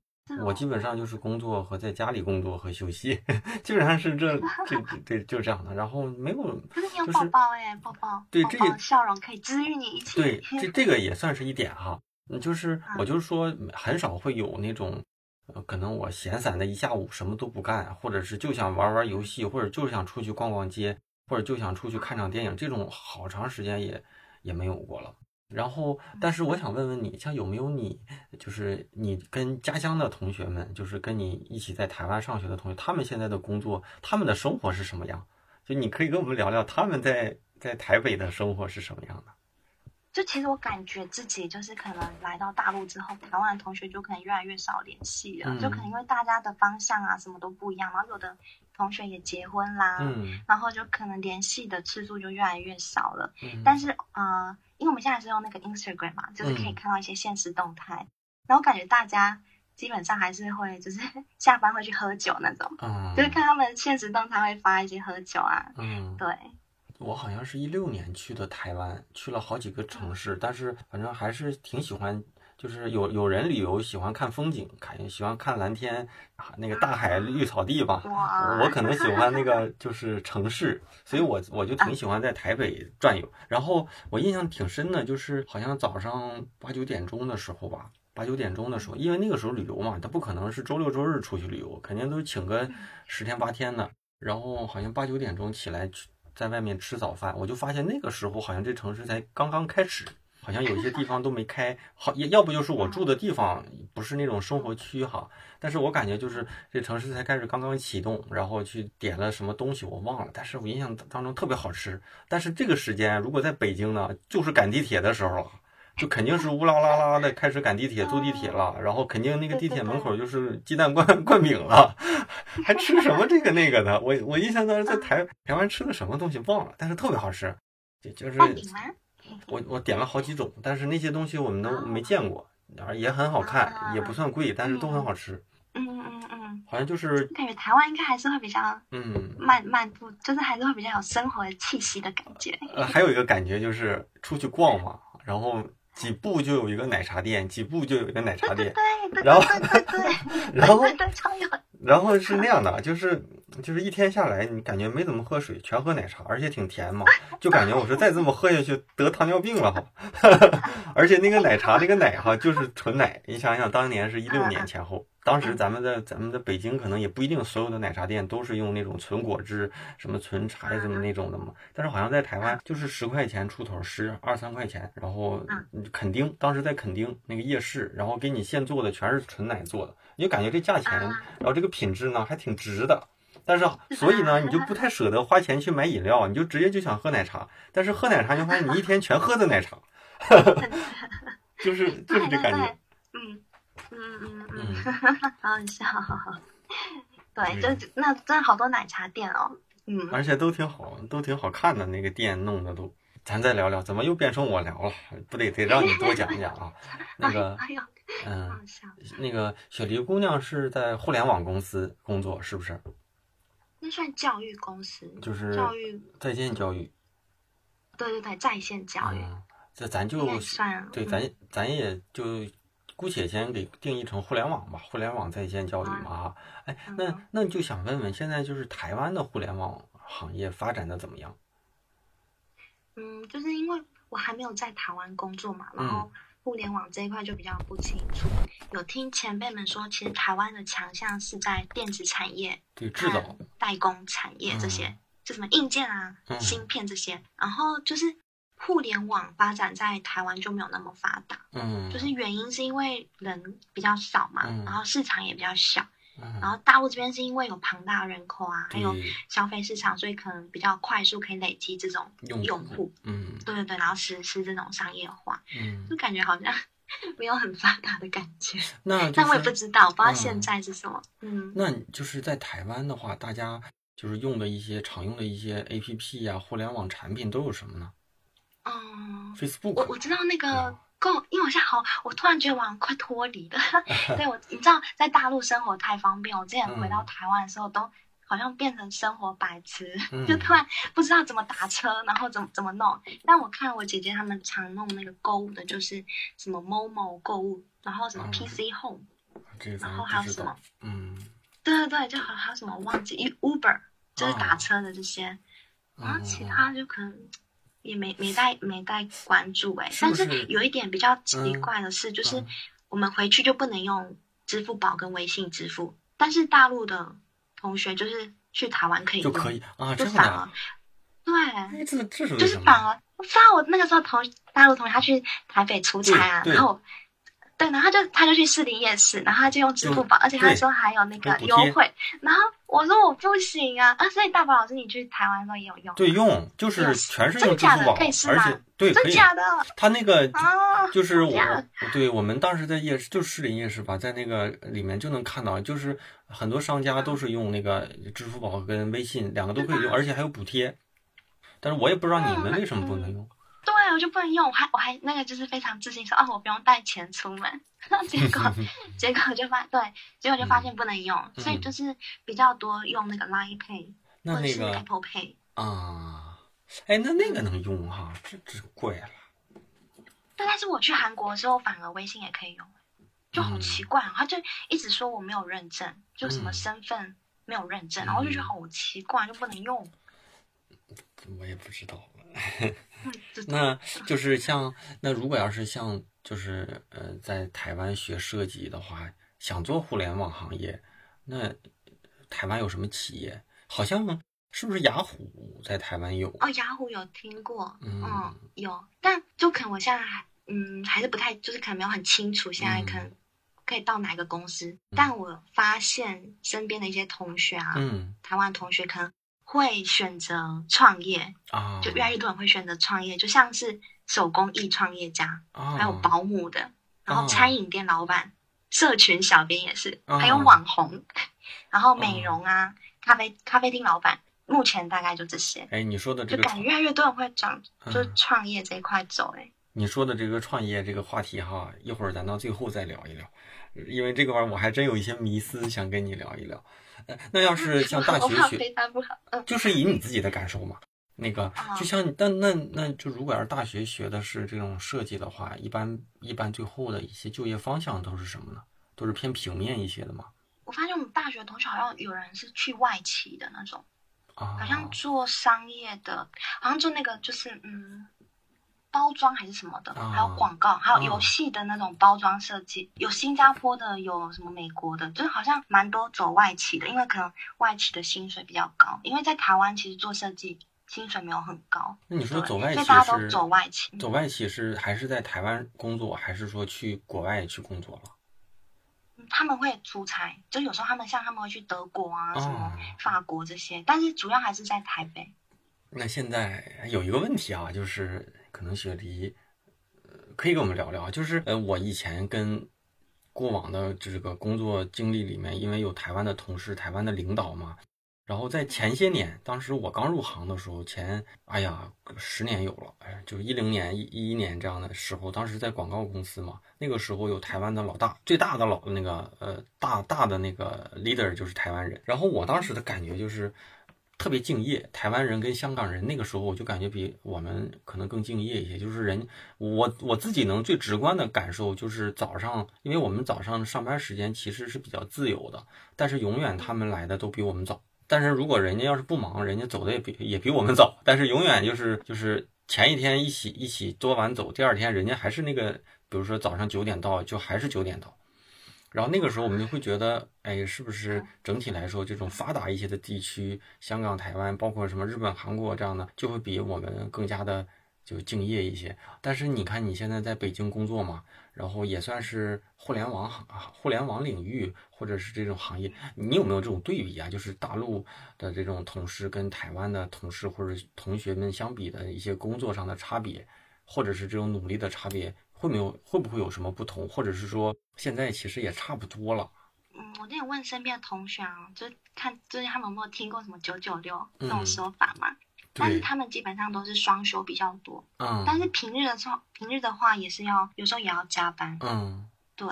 我基本上就是工作和在家里工作和休息，基本上是这这这这就这样的，然后没有 就是宝宝哎，宝宝，对这个笑容可以治愈你一切。对，这这个也算是一点哈。嗯，就是我就是说，很少会有那种，呃，可能我闲散的一下午什么都不干，或者是就想玩玩游戏，或者就是想出去逛逛街，或者就想出去看场电影，这种好长时间也也没有过了。然后，但是我想问问你，像有没有你，就是你跟家乡的同学们，就是跟你一起在台湾上学的同学，他们现在的工作，他们的生活是什么样？就你可以跟我们聊聊他们在在台北的生活是什么样的。就其实我感觉自己就是可能来到大陆之后，台湾的同学就可能越来越少联系了，嗯就可能因为大家的方向啊什么都不一样，然后有的同学也结婚啦，嗯。然后就可能联系的次数就越来越少了。嗯，但是呃，因为我们现在是用那个 Instagram 嘛，就是可以嗯。看到一些现实动态，然后感觉大家基本上还是会就是 下班会去喝酒那种，嗯，就是看他们现实动态会发一些喝酒啊，嗯，对，我好像是一六年去的台湾，去了好几个城市，但是反正还是挺喜欢，就是有有人旅游喜欢看风景，看喜欢看蓝天，啊那个大海绿草地吧。哇，我可能喜欢那个就是城市，所以我我就挺喜欢在台北转悠。然后我印象挺深的，就是好像早上八九点钟的时候吧，八九点钟的时候，因为那个时候旅游嘛，他不可能是周六周日出去旅游，肯定都请个十天八天的。然后好像八九点钟起来去在外面吃早饭，我就发现那个时候好像这城市才刚刚开始，好像有一些地 方都没开，好也要不就是我住的地方不是那种生活区哈。但是我感觉就是这城市才开始刚刚启动，然后去点了什么东西我忘了，但是我印象当中特别好吃。但是这个时间如果在北京呢，就是赶地铁的时候了。就肯定是乌拉拉拉的开始赶地铁、坐地铁了，然后肯定那个地铁门口就是鸡蛋灌灌饼了，还吃什么这个那个的？我我印象当中在台台湾吃的什么东西忘了，但是特别好吃，就就是我我点了好几种，但是那些东西我们都没见过，也很好看，也不算贵，但是都很好吃。嗯嗯嗯，好像就是感觉台湾应该还是会比较嗯漫漫步，就是还是会比较有生活气息的感觉。呃，还有一个感觉就是出去逛嘛，然后。几步就有一个奶茶店，几步就有一个奶茶店，然后对，然后，然后是那样的，就是就是一天下来，你感觉没怎么喝水，全喝奶茶，而且挺甜嘛，就感觉我说再这么喝下去得糖尿病了哈，而且那个奶茶那个奶哈就是纯奶，你想想当年是一六年前后。当时咱们在咱们的北京，可能也不一定所有的奶茶店都是用那种纯果汁、什么纯茶什么那种的嘛。但是好像在台湾就是十块钱出头，十二三块钱，然后垦丁当时在垦丁那个夜市，然后给你现做的全是纯奶做的，你就感觉这价钱，然后这个品质呢还挺值的。但是所以呢，你就不太舍得花钱去买饮料，你就直接就想喝奶茶。但是喝奶茶，你发现你一天全喝的奶茶，就是就是这感觉，嗯。嗯嗯嗯，好好笑，对，就那真的好多奶茶店哦，嗯，而且都挺好，都挺好看的那个店弄的都。咱再聊聊，怎么又变成我聊了？不得得让你多讲讲啊。那个，嗯，那个雪梨姑娘是在互联网公司工作，是不是？那算教育公司，就是教育在线教育。对对对，在线教育。这咱就算对，咱咱也就。姑且先给定义成互联网吧，互联网在线教育嘛哈。哎，那那就想问问，现在就是台湾的互联网行业发展的怎么样？嗯，就是因为我还没有在台湾工作嘛，然后互联网这一块就比较不清楚。有听前辈们说，其实台湾的强项是在电子产业、对制造、代工产业这些，就什么硬件啊、芯片这些，然后就是。互联网发展在台湾就没有那么发达，嗯，就是原因是因为人比较少嘛，然后市场也比较小，然后大陆这边是因为有庞大人口啊，还有消费市场，所以可能比较快速可以累积这种用户，嗯，对对对，然后实施这种商业化，嗯，就感觉好像 没有很发达的感觉。那但我也不知道，不知道现在是什么，嗯，那就是在台湾的话，大家就是用的一些常用的一些 A P P 呀，互联网产品都有什么呢？嗯，Facebook，我我知道那个够，因为我现在好，我突然觉得网快脱离了。对我，你知道在大陆生活太方便，我之前回到台湾的时候，都好像变成生活白痴，就突然不知道怎么打车，然后怎么怎么弄。但我看我姐姐他们常弄那个购物的，就是什么 Momo 购物，然后什么 PC Home，然后还有什么，嗯，对对对，就好还有什么忘记，Uber 就是打车的这些，然后其他就可能。也没没带没带关注哎，但是有一点比较奇怪的是，就是我们回去就不能用支付宝跟微信支付，但是大陆的同学就是去台湾可以就可以啊，就反而对，这这是就是反而，我知道我那个时候同大陆同学他去台北出差啊，然后。对，然后他就他就去士林夜市，然后他就用支付宝，而且他说还有那个优惠。然后我说我不行啊，啊，所以大宝老师你去台湾的时候也有用？对，用就是全是用支付宝，而且对，真假的？他那个就是我，对我们当时在夜市，就士林夜市吧，在那个里面就能看到，就是很多商家都是用那个支付宝跟微信两个都可以用，而且还有补贴。但是我也不知道你们为什么不能用。对，我就不能用，我还我还那个就是非常自信说，哦，我不用带钱出门，结果 结果就发对，结果就发现不能用，所以就是比较多用那个 Line Pay 或者是 Apple Pay 啊，哎，那那个能用哈，这这怪了。对，但是我去韩国的时候，反而微信也可以用，就好奇怪，他就一直说我没有认证，就什么身份没有认证，然后就觉得好奇怪，就不能用。我也不知道。那就是像那如果要是像就是呃在台湾学设计的话，想做互联网行业，那台湾有什么企业？好像是不是雅虎在台湾有？哦，雅虎有听过，嗯，有，但就可能我现在还嗯，还是不太，就是可能没有很清楚，现在可能嗯可以到哪个公司。但我发现身边的一些同学啊，嗯台湾同学可能会选择创业，啊，就越来越多人会选择创业，就像是手工艺创业家，啊，还有保姆的，然后哦餐饮店老板、社群小编也是，哦还有网红，然后美容啊、咖啡咖啡厅老板，目前大概就这些。哎，你说的这个就感觉越来越多人会转，就创业这一块走、哎、你说的这个创业这个话题哈，一会儿咱到最后再聊一聊，因为这个玩意儿我还真有一些迷思想跟你聊一聊。呃那要是像大学学，就是以你自己的感受嘛。那个啊就像你，但那那就如果要是大学学的是这种设计的话，一般一般最后的一些就业方向都是什么呢？都是偏平面一些的吗？我发现我们大学同学好像有人是去外企的那种，啊，好像做商业的，好像做那个就是嗯，包装还是什么的，啊还有广告，还有啊游戏的那种包装设计，有新加坡的，有什么美国的，就是好像蛮多走外企的，因为可能外企的薪水比较高，因为在台湾其实做设计薪水没有很高，那你说走外企所以大家都走外企。走外企是还是在台湾工作，还是说去国外去工作了？他们会出差，就有时候他们像他们会去德国啊、什么哦法国这些，但是主要还是在台北。那现在有一个问题啊，就是可能雪梨，呃，可以跟我们聊聊，就是呃，我以前跟过往的这个工作经历里面，因为有台湾的同事、台湾的领导嘛，然后在前些年，当时我刚入行的时候，前哎呀十年有了，哎，就是一零年、一一一年这样的时候，当时在广告公司嘛，那个时候有台湾的老大，最大的老那个呃大大的那个 leader 就是台湾人，然后我当时的感觉就是。特别敬业，台湾人跟香港人那个时候我就感觉比我们可能更敬业一些。就是人，我我自己能最直观的感受就是早上，因为我们早上上班时间其实是比较自由的，但是永远他们来的都比我们早。但是如果人家要是不忙，人家走的也比也比我们早，但是永远就是就是前一天一起一起多晚走，第二天人家还是那个，比如说早上九点到，就还是九点到。然后那个时候我们就会觉得，哎，是不是整体来说，这种发达一些的地区，香港、台湾，包括什么日本、韩国这样的，就会比我们更加的就敬业一些。但是你看你现在在北京工作嘛，然后也算是互联网行、互联网领域或者是这种行业，你有没有这种对比啊？就是大陆的这种同事跟台湾的同事或者同学们相比的一些工作上的差别，或者是这种努力的差别，会没有会不会有什么不同？或者是说现在其实也差不多了？嗯，我之前问身边的同学啊，就看最近他们有没有听过什么九九六嗯那种说法嘛？但是，他们基本上都是双休比较多，嗯但是平日的时候，平日的话也是要有时候也要加班。嗯对，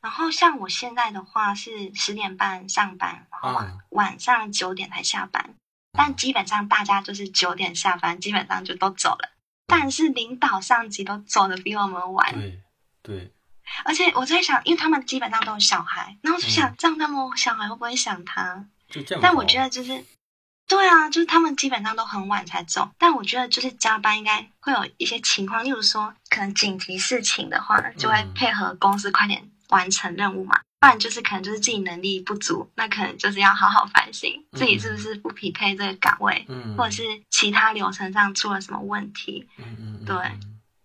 然后像我现在的话是十点半上班，然后晚、嗯晚上九点才下班，但基本上大家就是九点下班，基本上就都走了。但是领导上级都走的比我们晚，对对，而且我在想，因为他们基本上都有小孩，然后我就想，嗯这样他们小孩会不会想他？就这样但我觉得就是，对啊，就是他们基本上都很晚才走。但我觉得就是加班应该会有一些情况，例如说可能紧急事情的话，就会嗯配合公司快点完成任务嘛。不然就是可能就是自己能力不足，那可能就是要好好反省自己是不是不匹配这个岗位，嗯，或者是其他流程上出了什么问题。嗯嗯嗯对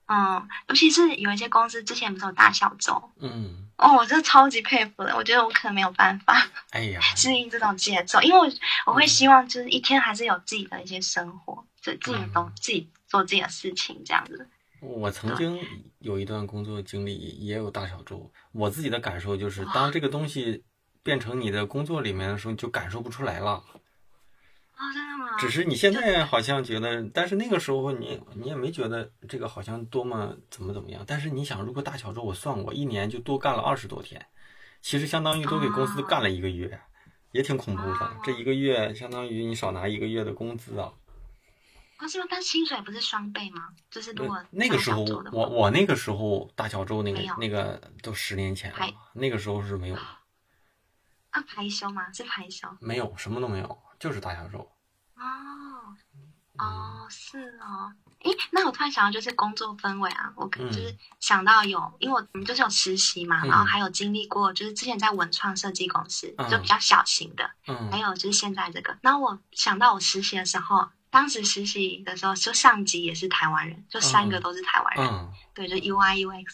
嗯，尤其是有一些公司之前不是有大小周，嗯，哦，我真的超级佩服的。我觉得我可能没有办法。哎呀，适应这种节奏，因为我我会希望就是一天还是有自己的一些生活，就自己嗯都自己做自己的事情这样子。我曾经有一段工作经历，也有大小周。我自己的感受就是，当这个东西变成你的工作里面的时候，你就感受不出来了。哦，真的吗？只是你现在好像觉得，但是那个时候你你也没觉得这个好像多么怎么怎么样。但是你想，如果大小周我算过，一年就多干了二十多天，其实相当于多给公司干了一个月，也挺恐怖的哦。这一个月相当于你少拿一个月的工资啊。哦，是吗？但薪水不是双倍吗？就是如果那个时候我我那个时候大小周那个那个都十年前了，那个时候是没有啊排休吗？是排休没有什么都没有，就是大小周。哦哦是哦。诶，那我突然想到，就是工作氛围啊，我可嗯就是想到有，因为我们就是有实习嘛，嗯然后还有经历过，就是之前在文创设计公司，嗯就比较小型的，还嗯有就是现在这个。然后我想到我实习的时候，当时实习的时候，就上级也是台湾人，就三个都是台湾人，嗯对，就 UI UX，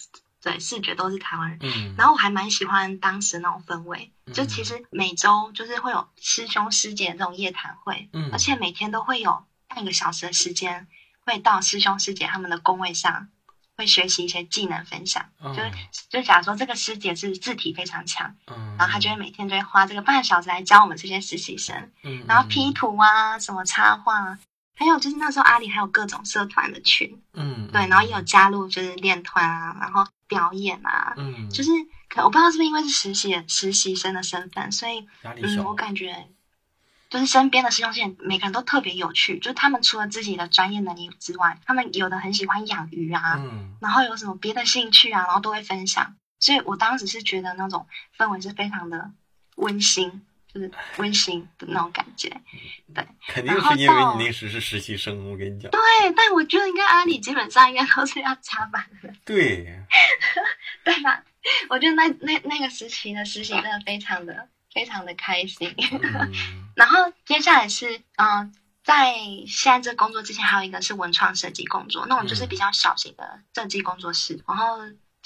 对，视觉都是台湾人。嗯，然后我还蛮喜欢当时那种氛围，就嗯其实每周就是会有师兄师姐这种夜谈会，嗯而且每天都会有半个小时的时间，会到师兄师姐他们的工位上，会学习一些技能分享。嗯就是就假如说这个师姐是字体非常强，嗯，然后她就会每天就会花这个半小时来教我们这些实习生，嗯，然后 P 图啊，什么插画啊，还有就是那时候阿里还有各种社团的群，嗯，对，然后也有加入就是练团啊，然后表演啊，嗯，就是可我不知道是不是因为是实习实习生的身份，所以嗯，我感觉就是身边的师兄师姐每个人都特别有趣，就是他们除了自己的专业能力之外，他们有的很喜欢养鱼啊，嗯。然后有什么别的兴趣啊，然后都会分享，所以我当时是觉得那种氛围是非常的温馨，就是温馨的那种感觉。对肯定是因为你那时是实习生，我跟你讲，对，但我觉得应该阿里基本上应该都是要加班的，对，对吧？我觉得那那那个时期的实习真的非常的非常的开心。嗯 然后接下来是嗯、呃在现在这工作之前，还有一个是文创设计工作，那种就是比较小型的设计工作室。然后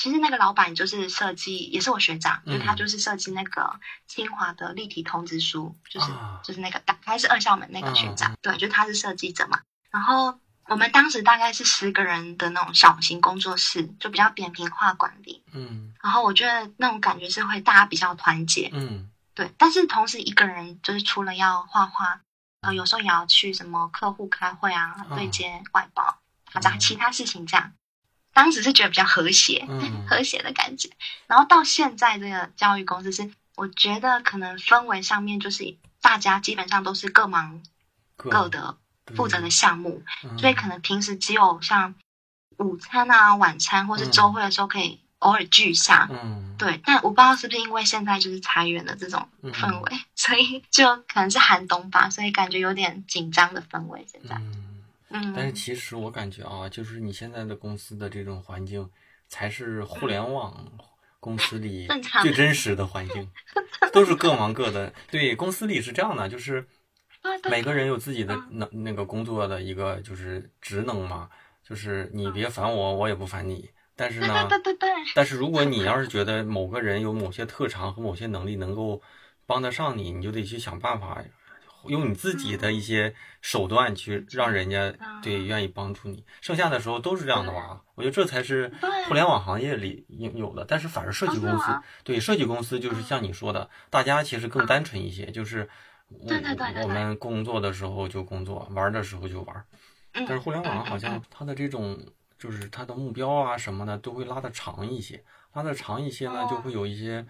其实那个老板就是设计，也是我学长，嗯就他就是设计那个清华的立体通知书，就是、啊。就是那个打开是二校门那个学长，对，就他是设计者嘛。然后我们当时大概是十个人的那种小型工作室，就比较扁平化管理。嗯。然后我觉得那种感觉是会大家比较团结，嗯。对，但是同时一个人就是除了要画画，呃，有时候也要去什么客户开会啊，嗯。对接外包，啊，嗯其他事情这样。当时是觉得比较和谐，嗯。和谐的感觉。然后到现在这个教育公司是，我觉得可能氛围上面就是大家基本上都是各忙各的负责的项目，嗯。所以可能平时只有像午餐啊、晚餐或是周会的时候可以偶尔聚一下，嗯，对，但我不知道是不是因为现在就是裁员的这种氛围，所以就可能是寒冬吧，所以感觉有点紧张的氛围。现在，嗯。嗯，但是其实我感觉啊，就是你现在的公司的这种环境，才是互联网公司里最真实的环境，都是各忙各的。对，公司里是这样的，就是每个人有自己的那那个工作的一个就是职能嘛，就是你别烦我，我也不烦你。但是呢，对对对对，但是如果你要是觉得某个人有某些特长和某些能力能够帮得上你，你就得去想办法，用你自己的一些手段去让人家嗯对愿意帮助你。剩下的时候都是这样的吧？我觉得这才是互联网行业里应有的。但是反而设计公司对设计公司就是像你说的，大家其实更单纯一些，就是我我们工作的时候就工作，玩的时候就玩。嗯，但是互联网嗯好像嗯它的这种就是它的目标啊什么的都会拉得长一些，拉得长一些呢，哦就会有一些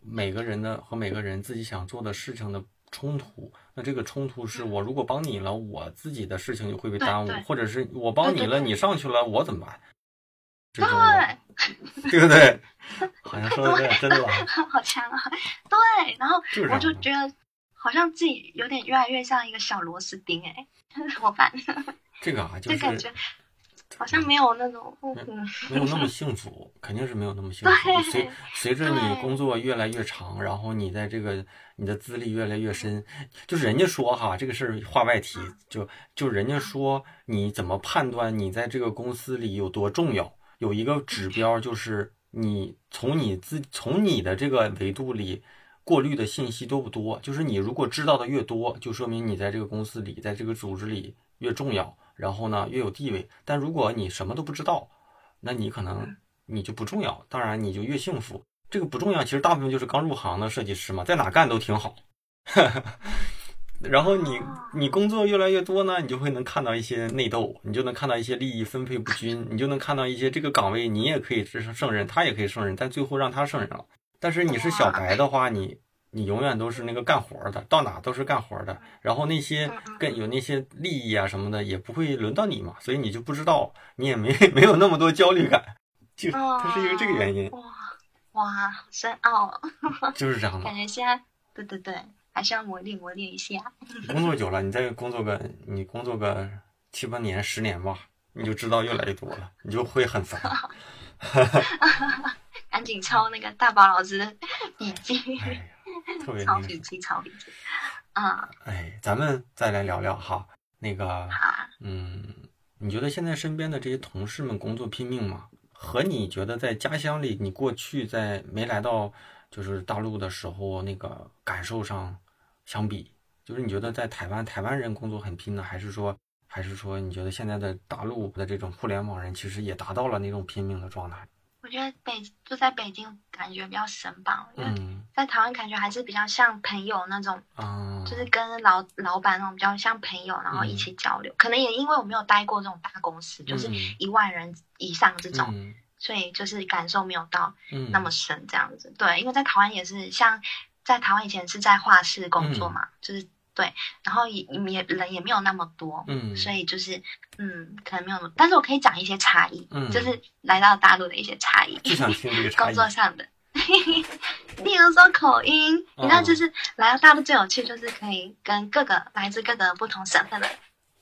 每个人的和每个人自己想做的事情的冲突。那这个冲突是我如果帮你了，我自己的事情就会被耽误或者是我帮你了，你上去了，我怎么办？对对不对？好像说的有点真的，好强啊！对，然后我就。觉得好像自己有点越来越像一个小螺丝钉，哎，怎么办？这个啊，就就是感觉好像没有那种，嗯，没有那么幸福，肯定是没有那么幸福。随随着你工作越来越长，然后你在这个你的资历越来越深，就是人家说哈，这个事儿话外题，就就人家说你怎么判断你在这个公司里有多重要？有一个指标就是你从你自从你的这个维度里过滤的信息多不多？就是你如果知道的越多，就说明你在这个公司里，在这个组织里越重要，然后呢越有地位。但如果你什么都不知道，那你可能你就不重要，当然你就越幸福。这个不重要，其实大部分就是刚入行的设计师嘛，在哪干都挺好。然后你你工作越来越多呢，你就会能看到一些内斗，你就能看到一些利益分配不均，你就能看到一些这个岗位你也可以是胜任，他也可以胜任，但最后让他胜任了。但是你是小白的话，你你永远都是那个干活的，到哪都是干活的。然后那些跟有那些利益啊什么的也不会轮到你嘛，所以你就不知道，你也没 没有那么多焦虑感，就它是因为这个原因，哇哇，深奥，就是这样的感。觉现在，对对对，还是要磨练磨练一下。工作久了，你再工作个你工作个七八年、十年吧，你就知道越来越多了，你就会很烦。赶紧抄那个大宝老师的笔记，特别抄那个什么。笔记，抄笔记。啊，哎，咱们再来聊聊哈，那个，嗯，你觉得现在身边的这些同事们工作拼命吗？和你觉得在家乡里，你过去在没来到就是大陆的时候那个感受上相比，就是你觉得在台湾，台湾人工作很拼呢，还是说，还是说你觉得现在的大陆的这种互联网人其实也达到了那种拼命的状态？我觉得北就在北京感觉比较神吧，因为嗯。在台湾感觉还是比较像朋友那种，啊，就是跟老老板那种比较像朋友，然后一起交流。可能也因为我没有待过这种大公司，就是嗯。一万人以上这种，嗯。所以就是感受没有到嗯。那么深这样子。对，因为在台湾也是像在台湾以前是在画室工作嘛，就是对，然后也也人也没有那么多，嗯，所以就是嗯，可能没有那么，但是我可以讲一些差异，嗯就是来到大陆的一些差异，就想听这个差工。作上的。例如说口音，你知道，嗯就是来到大陆最有趣，就是可以跟各个来自各个不同省份的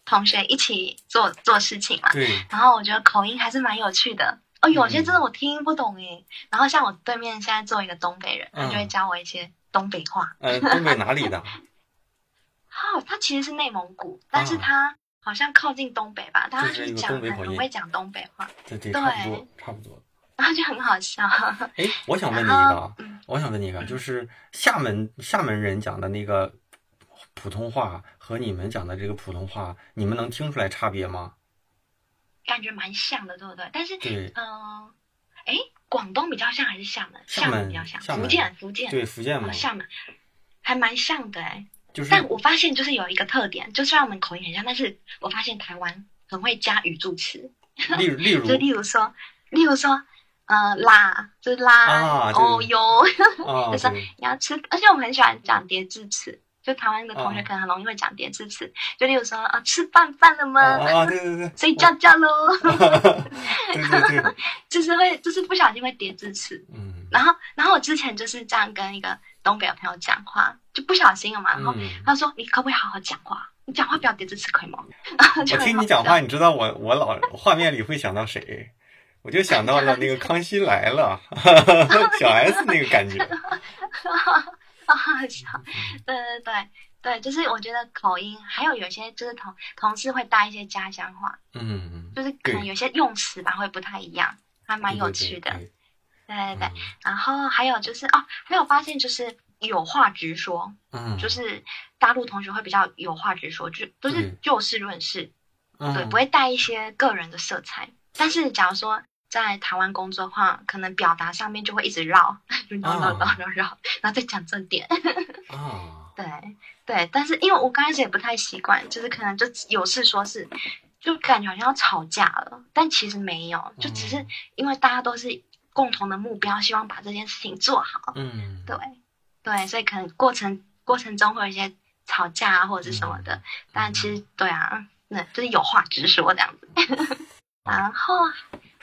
同学一起做做事情嘛。对，然后我觉得口音还是蛮有趣的。哦，有些嗯真的我听不懂诶。然后像我对面现在做一个东北人，他就会嗯教我一些东北话。呃，东北哪里的？哦，他其实是内蒙古，但是啊他好像靠近东北吧，他就是讲很会讲东北话，对对，差不多，差不多。然后就很好笑。哎，我想问你一个我想问你一个，就是厦门厦门人讲的那个普通话和你们讲的这个普通话，你们能听出来差别吗？感觉蛮像的，对不对？但是，对嗯，哎、广东比较像还是厦门？厦门比较像，福建，福建，对，福建嘛哦，，厦门还蛮像的哎。就是但我发现就是有一个特点，就虽然我们口音很像，但是我发现台湾很会加语助词，例如例如 就例如说，例如说，呃，啦，就是啦，啊哦哟，啊，就是，你要吃，而且我们很喜欢讲叠字词。就台湾的同学啊可能很容易会讲叠字词，就例如说啊，吃饭饭了吗？对对对，睡觉觉喽，对对对，就是会，就是不小心会叠字词。嗯然后，然后我之前就是这样跟一个东北的朋友讲话，就不小心了嘛。然后嗯。他说：“你可不可以好好讲话？你讲话不要叠字词，可以吗？” 我听你讲话，你知道我我老画面里会想到谁？我就想到了那个《康熙来了》小 S 那个感觉。对对对对，就是我觉得口音，还有有些就是同同事会带一些家乡话，嗯，就是可能有些用词吧会不太一样，还蛮有趣的。对对对对对。对。然后还有就是哦，还有发现就是有话直说，嗯，就是大陆同学会比较有话直说，就都是就事论事，嗯。对，不会带一些个人的色彩。但是假如说在台湾工作的话，可能表达上面就会一直绕，就绕绕绕绕绕，然后再讲重点。哦，对对，但是因为我刚开始也不太习惯，就是可能就有事说事，就感觉好像要吵架了，但其实没有，就只是嗯。因为大家都是共同的目标，希望把这件事情做好。嗯，对对，所以可能过程过程中会有一些吵架啊，或者是什么的，嗯但其实对啊，那就是有话直说这样子。然后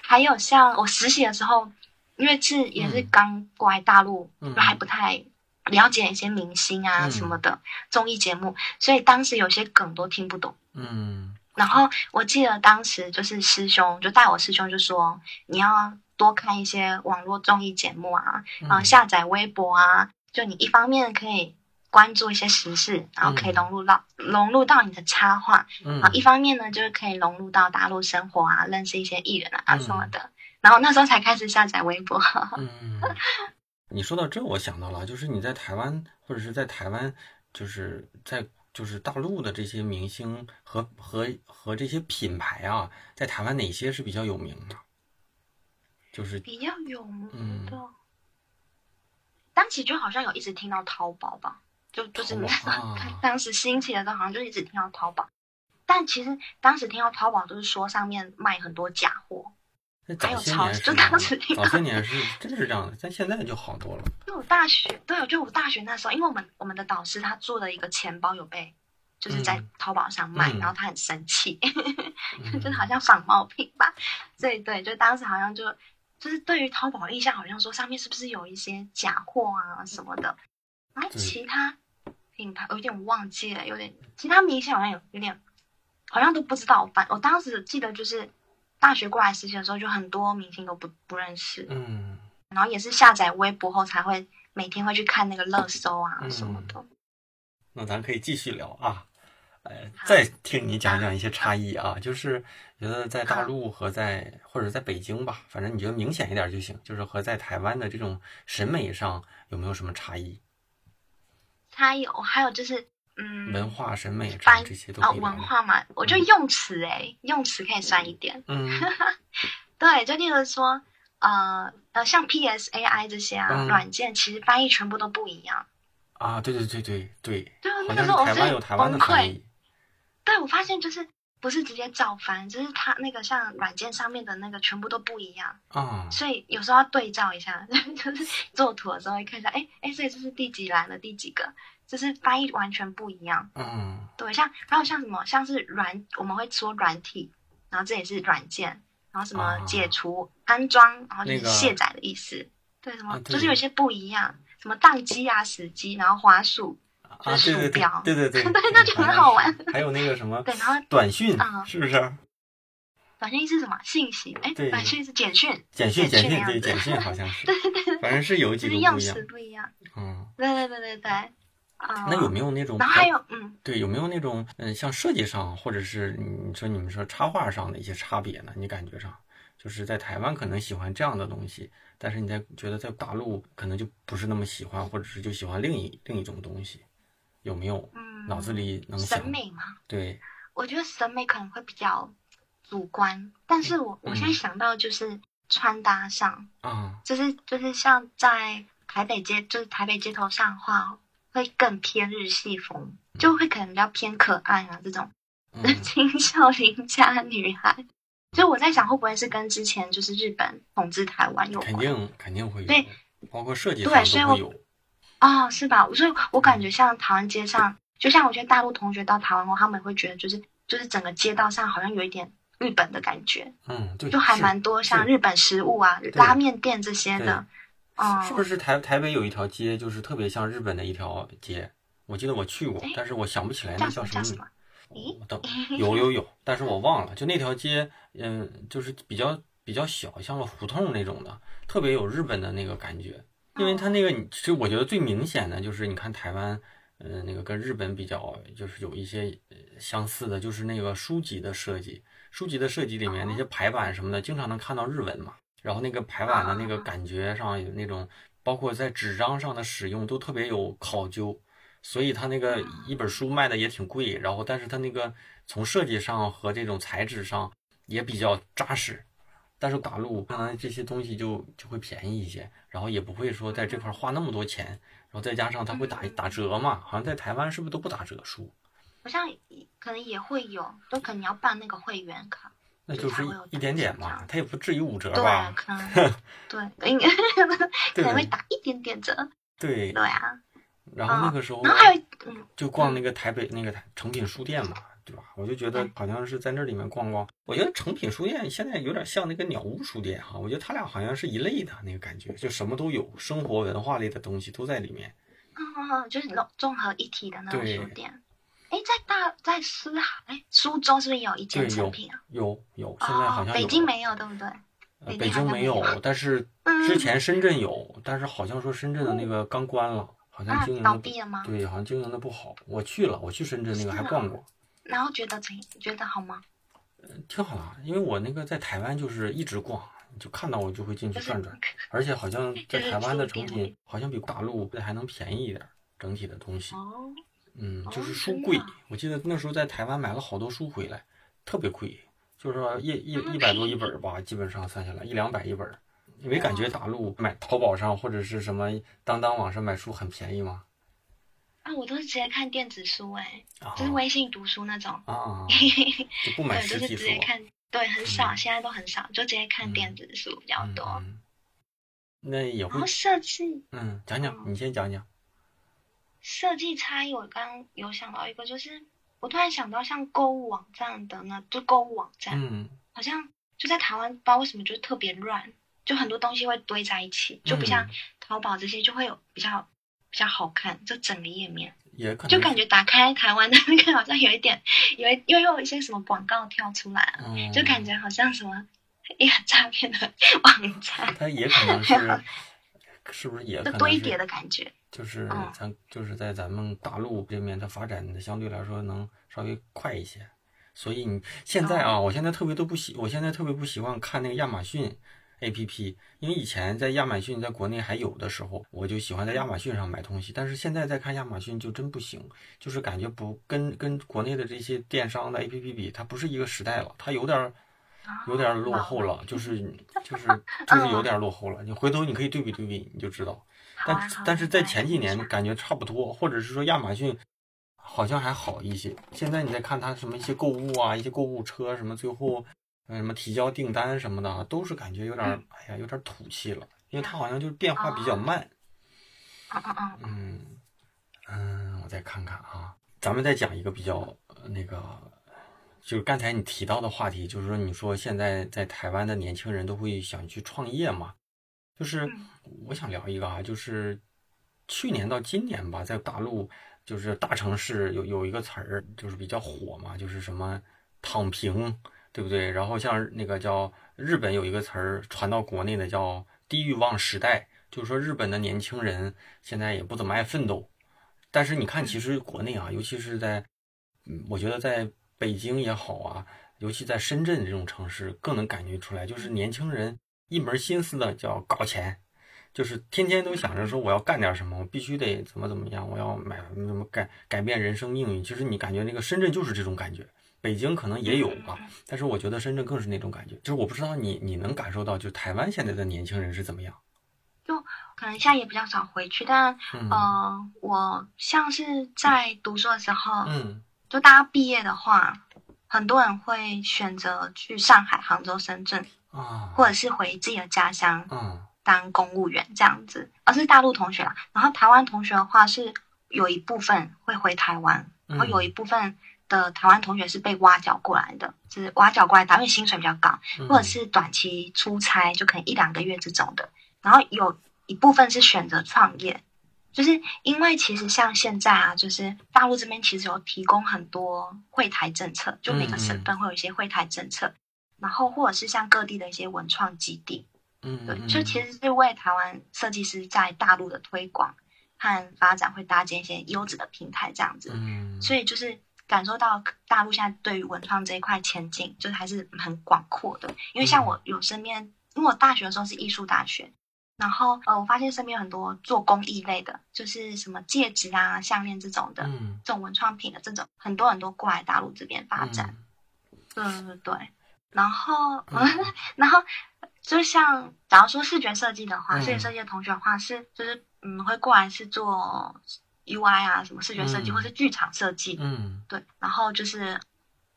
还有像我实习的时候，因为是也是嗯刚过来大陆，嗯就还不太了解一些明星啊嗯什么的、综艺节目，所以当时有些梗都听不懂。嗯然后我记得当时就是师兄就带我师兄就说，你要多看一些网络综艺节目啊，嗯。啊、下载微博啊，就你一方面可以关注一些时事，然后可以嗯融入到、融入到你的插画，嗯。然后一方面呢就是可以融入到大陆生活啊，认识一些艺人啊嗯。什么的。然后那时候才开始下载微博，嗯，你说到这，我想到了，就是你在台湾或者是在台湾，就是在就是大陆的这些明星和和和这些品牌啊，在台湾哪些是比较有名的？就是比较有名嗯的。当时就好像有一直听到淘宝吧，就就是淘宝 啊当时兴起的时候，好像就一直听到淘宝。但其实当时听到淘宝都是说上面卖很多假货，还有超就当时听到早些年是真的是这样的，但现在就好多了。因为我大学对，就我大学那时候，因为我们我们的导师他做的一个钱包有被就是在嗯淘宝上卖，嗯然后他很生气，嗯就是好像仿冒品吧。对对，就当时好像就就是对于淘宝的印象，好像说上面是不是有一些假货啊什么的。然后其他品牌有点忘记了，有点其他明星好像有有点好像都不知道。反我当时记得就是大学过来实习的时候，就很多明星都不不认识。嗯然后也是下载微博后才会每天会去看那个热搜啊嗯什么的。那咱可以继续聊啊。呃，再听你讲讲一些差异啊，就是觉得在大陆和在或者在北京吧，反正你觉得明显一点就行，就是和在台湾的这种审美上有没有什么差异？差异，还有就是，嗯，文化审美这翻这些都哦文化嘛，我觉得用词哎，用词可以算一点。嗯 对，就例如说，呃呃，像 PS AI 这些啊、嗯软件，其实翻译全部都不一样。啊，对对对对对，对，那个时候我像是台湾有台湾的崩溃。对，我发现就是不是直接照翻，就是它那个像软件上面的那个全部都不一样，啊，所以有时候要对照一下，就是做图的时候会看一下，哎哎，所以这是第几栏的第几个，就是翻译完全不一样。嗯。对，像还有像什么，像是软，我们会说软体，然后这也是软件，然后什么啊。解除、安装，然后就是卸载的意思。对，什么、啊就是有。些不一样，什么宕机啊、死机，然后滑鼠，啊，就是对对对对对对，对 那就很好玩。还有那个什么对，然后短讯嗯是不是？短信是什么信息？哎，对短信是简讯，简讯简讯对简讯好像 是，对对对，反正是有几个不一样式。不一样。嗯，对对对对对，啊、那有没有那种然后还有，嗯，对，有没有那种嗯，像设计上，或者是你说你们说插画上的一些差别呢？你感觉上，就是在台湾可能喜欢这样的东西，但是你在觉得在大陆可能就不是那么喜欢，或者是就喜欢另一另一种东西，有没有？嗯脑子里能想？审美嘛，对，我觉得审美可能会比较主观，但是我我现在嗯想到就是穿搭上，嗯，就是就是像在台北街，就是台北街头上话，会更偏日系风，就会可能比较偏可爱啊这种。嗯。青少邻家女孩。所以我在想，会不会是跟之前就是日本统治台湾有关？肯定肯定会有。对，包括设计对上所以我都会有。哦，是吧？所以我感觉像台湾街上，就像我觉得大陆同学到台湾后，他们会觉得就是就是整个街道上好像有一点日本的感觉，嗯，对，就还蛮多像日本食物啊、拉面店这些的。哦，是不是台台北有一条街，就是特别像日本的一条街？我记得我去过哎，但是我想不起来那叫什么我等有有有，但是我忘了。就那条街，嗯，就是比较比较小，像个胡同那种的，特别有日本的那个感觉。因为它那个，其实我觉得最明显的就是，你看台湾，呃，那个跟日本比较，就是有一些呃相似的，就是那个书籍的设计。书籍的设计里面那些排版什么的，经常能看到日文嘛。然后那个排版的那个感觉上有那种，包括在纸张上的使用都特别有考究。所以它那个一本书卖的也挺贵，然后但是它那个从设计上和这种材质上也比较扎实，但是大陆看来这些东西就就会便宜一些，然后也不会说在这块花那么多钱，然后再加上它会打打折嘛，好像在台湾是不是都不打折书？好像可能也会有，都可能要办那个会员卡。那就是一一点点嘛，它也不至于五折对，吧？可能 对，应该 可对能会打一点点折。对，对啊，然后那个时候然后还有嗯，就逛那个台北那个成品书店嘛，对吧？我就觉得好像是在那里面逛逛。我觉得诚品书店现在有点像那个鸟屋书店哈，我觉得它俩好像是一类的那个感觉，就什么都有，生活文化类的东西都在里面。嗯，就是综综合一体的那种书店。哎，在大在思海，哎，苏州是不是有一间对，有成品啊？有有，现在好像哦，北京没有，对不对？呃北北京没有有，但是嗯之前深圳有，但是好像说深圳的那个刚关了，好像经营的闭了吗对，好像经营的不好。我去了，我去深圳那个还逛过，然后觉得怎觉得好吗？嗯挺好的。因为我那个在台湾就是一直逛，就看到我就会进去转转，而且好像在台湾的成品好像比大陆还能便宜一点儿，整体的东西。哦，嗯，就哦是书贵我记得那时候在台湾买了好多书回来，特别贵，就是说一一嗯一百多一本儿吧，基本上算下来一两百一本儿。因为感觉大陆买淘宝上或者是什么当当网上买书很便宜吗？啊，我都是直接看电子书，哎，啊就是微信读书那种。啊，就不买对，就是直接看，对，很少，嗯现在都很少，就直接看嗯电子书比较嗯多。嗯那也会然后设计嗯，讲讲，你先讲讲。设计差异，我刚刚有想到一个，就是我突然想到，像购物网站的呢，就购物网站，嗯好像就在台湾，不知道为什么就特别乱，就很多东西会堆在一起，就不像嗯淘宝这些就会有比较比较好看，就整个页面，也可能就感觉打开台湾的那个好像有一点，有一又有一些什么广告跳出来就感觉好像什么一个诈骗的网站。它也可能是 是不是也可能是就堆叠的感觉。就是嗯咱就是在咱们大陆这面，它发展的相对来说能稍微快一些。所以你现在哦啊，我现在特别都不喜，我现在特别不喜欢看那个亚马逊 A P P，因为以前在亚马逊在国内还有的时候，我就喜欢在亚马逊上买东西，但是现在再看亚马逊就真不行，就是感觉不跟跟国内的这些电商的 A P P 比，它不是一个时代了，它有点儿有点儿落后了，就是就是就是有点儿落后了。你回头你可以对比对比，你就知道。但但是在前几年感觉差不多，或者是说亚马逊好像还好一些。现在你再看它什么一些购物啊，一些购物车什么，最后呃什么提交订单什么的，都是感觉有点儿嗯。哎呀有点儿土气了，因为它好像就是变化比较慢。啊啊啊，嗯嗯，我再看看啊，咱们再讲一个比较呃那个，就是刚才你提到的话题，就是说你说现在在台湾的年轻人都会想去创业嘛，就是嗯。我想聊一个啊，就是去年到今年吧，在大陆就是大城市有有一个词儿就是比较火嘛，就是什么躺平，对不对？然后像那个叫日本有一个词儿传到国内的叫低欲望时代，就是说日本的年轻人现在也不怎么爱奋斗。但是你看，其实国内啊，尤其是在，嗯，我觉得在北京也好啊，尤其在深圳这种城市，更能感觉出来，就是年轻人一门心思的叫搞钱，就是天天都想着说我要干点什么，我必须得怎么怎么样，我要买什么改改变人生命运。其实你感觉那个深圳就是这种感觉，北京可能也有吧，但是我觉得深圳更是那种感觉。就是我不知道你你能感受到，就台湾现在的年轻人是怎么样？就可能现在也比较少回去，但嗯呃，我像是在读书的时候，嗯就大家毕业的话，很多人会选择去上海、杭州、深圳，啊，或者是回自己的家乡嗯当公务员这样子。而是大陆同学啦，然后台湾同学的话是有一部分会回台湾，然后有一部分的台湾同学是被挖角过来的，就是挖角过来，因为薪水比较高，嗯或者是短期出差，就可能一两个月这种的。然后有一部分是选择创业，就是因为其实像现在啊，就是大陆这边其实有提供很多会台政策，就每个省份会有一些会台政策，然后或者是像各地的一些文创基地，嗯，对，嗯就其实是为台湾设计师在大陆的推广和发展会搭建一些优质的平台这样子。嗯，所以就是感受到大陆现在对于文创这一块前景，就是还是很广阔的。因为像我有身边，因为我大学的时候是艺术大学，然后呃，我发现身边有很多做工艺类的，就是什么戒指啊、项链这种的，嗯。这种文创品的这种，很多很多过来大陆这边发展。对对对，然后，嗯。然后就像假如说视觉设计的话，嗯视觉设计的同学的话是就是嗯会过来是做 UI 啊什么视觉设计、嗯或是剧场设计，嗯。对，然后就是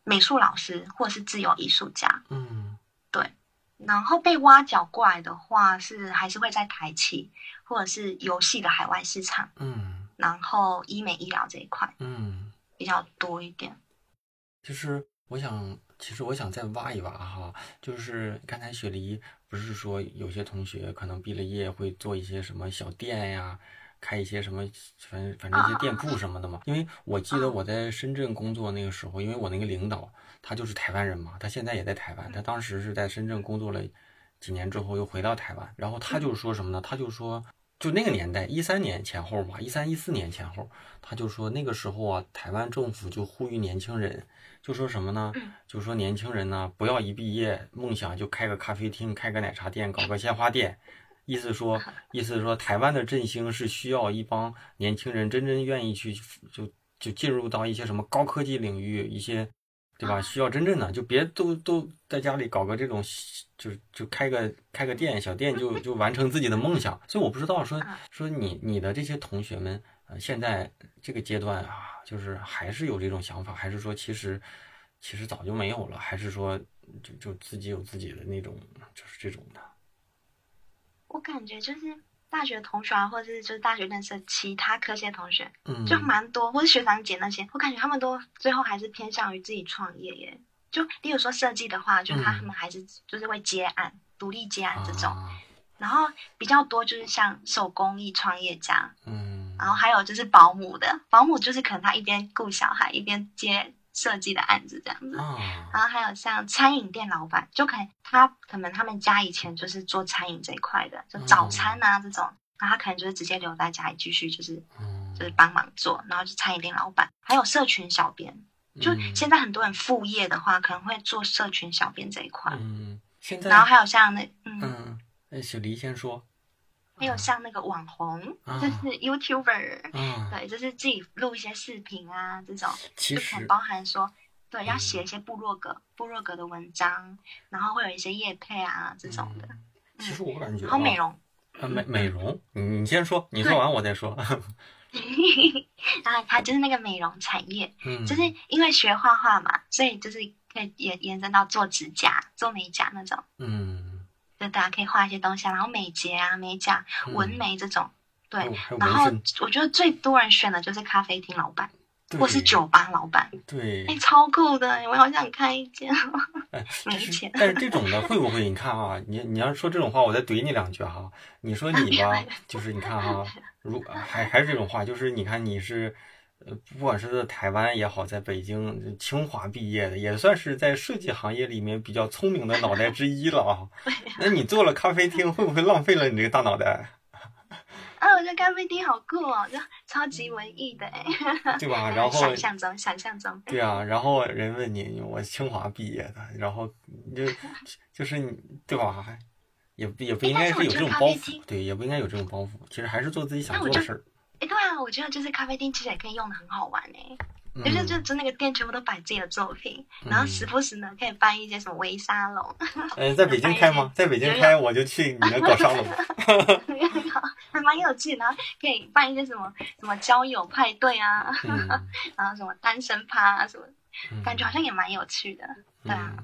美术老师或者是自由艺术家，嗯。对然后被挖角过来的话是还是会在台企或者是游戏的海外市场，嗯。然后医美医疗这一块嗯，比较多一点。其实我想，其实我想再挖一挖哈，就是刚才雪梨不是说有些同学可能毕了业会做一些什么小店呀，开一些什么反正反正一些店铺什么的嘛。因为我记得我在深圳工作那个时候，因为我那个领导他就是台湾人嘛，他现在也在台湾，他当时是在深圳工作了几年之后又回到台湾，然后他就说什么呢？他就说。就那个年代，一三年前后吧，一三一四年前后，他就说那个时候啊，台湾政府就呼吁年轻人，就说什么呢？就说年轻人呢，不要一毕业梦想就开个咖啡厅、开个奶茶店、搞个鲜花店。意思说，意思说，台湾的振兴是需要一帮年轻人真正愿意去，就就进入到一些什么高科技领域，一些，对吧？需要真正的，就别都都在家里搞个这种，就就开个开个店小店就 就完成自己的梦想。所以我不知道说说你你的这些同学们，呃，现在这个阶段啊，就是还是有这种想法，还是说其实其实早就没有了，还是说就就自己有自己的那种，就是这种的。我感觉就是大学同学啊，或者是就是大学认识的其他科系的同学，嗯，就蛮多，或是学长姐那些，我感觉他们都最后还是偏向于自己创业耶。就例如说设计的话，就他嗯。们还是就是会接案、独立接案这种，啊。然后比较多就是像手工艺创业家，嗯，然后还有就是保姆的，保姆就是可能他一边顾小孩一边接设计的案子这样子。啊，然后还有像餐饮店老板，就可能他可能他们家以前就是做餐饮这一块的，就早餐啊这种，然后他可能就是直接留在家里继续就是嗯，就是帮忙做，然后就餐饮店老板，还有社群小编。就嗯。现在很多人副业的话，可能会做社群小编这一块，嗯，现在然后还有像那嗯，嗯，哎，雪梨先说，还有像那个网红，啊。就是 YouTuber，、啊，对，就是自己录一些视频啊这种，其实就可能包含说，对，要嗯。写一些部落格、部落格的文章，然后会有一些业配啊这种的，嗯。其实我感觉然后美啊，容，呃美美容，你你先说，你说完我再说，然 后 它就是那个美容产业，嗯，就是因为学画画嘛，所以就是可以延延伸到做指甲、做美甲那种，嗯，就大家可以画一些东西啊，然后美睫啊、美甲、嗯纹眉这种。对然后，我觉得最多人选的就是咖啡厅老板，对或是酒吧老板，对哎，，超酷的，我好想开一间。哎，没钱但是这种的会不会？你看啊，你你要说这种话，我再怼你两句哈。你说你吧，就是你看哈，如还还是这种话，就是你看你是，呃，不管是在台湾也好，在北京清华毕业的，也算是在设计行业里面比较聪明的脑袋之一了啊。那你做了咖啡厅，会不会浪费了你这个大脑袋？啊，我觉得咖啡厅好酷哦，就超级文艺的哎。对吧？然后想象中，想象中。对啊，然后人问你，我清华毕业的，然后就就是你对吧？还也不也不应该是有这种包袱对，也不应该有这种包袱。其实还是做自己想做的事儿。哎，对啊，我觉得就是咖啡厅其实也可以用的很好玩哎。嗯就是就就那个店全部都摆自己的作品，然后嗯时不时呢可以办一些什么微沙龙，嗯，在北京开吗？在北京开，我就去你那搞沙龙。还蛮有趣的。然后可以办一些什么什么交友派对啊，嗯，然后什么单身趴啊什么，嗯感觉好像也蛮有趣的。对啊，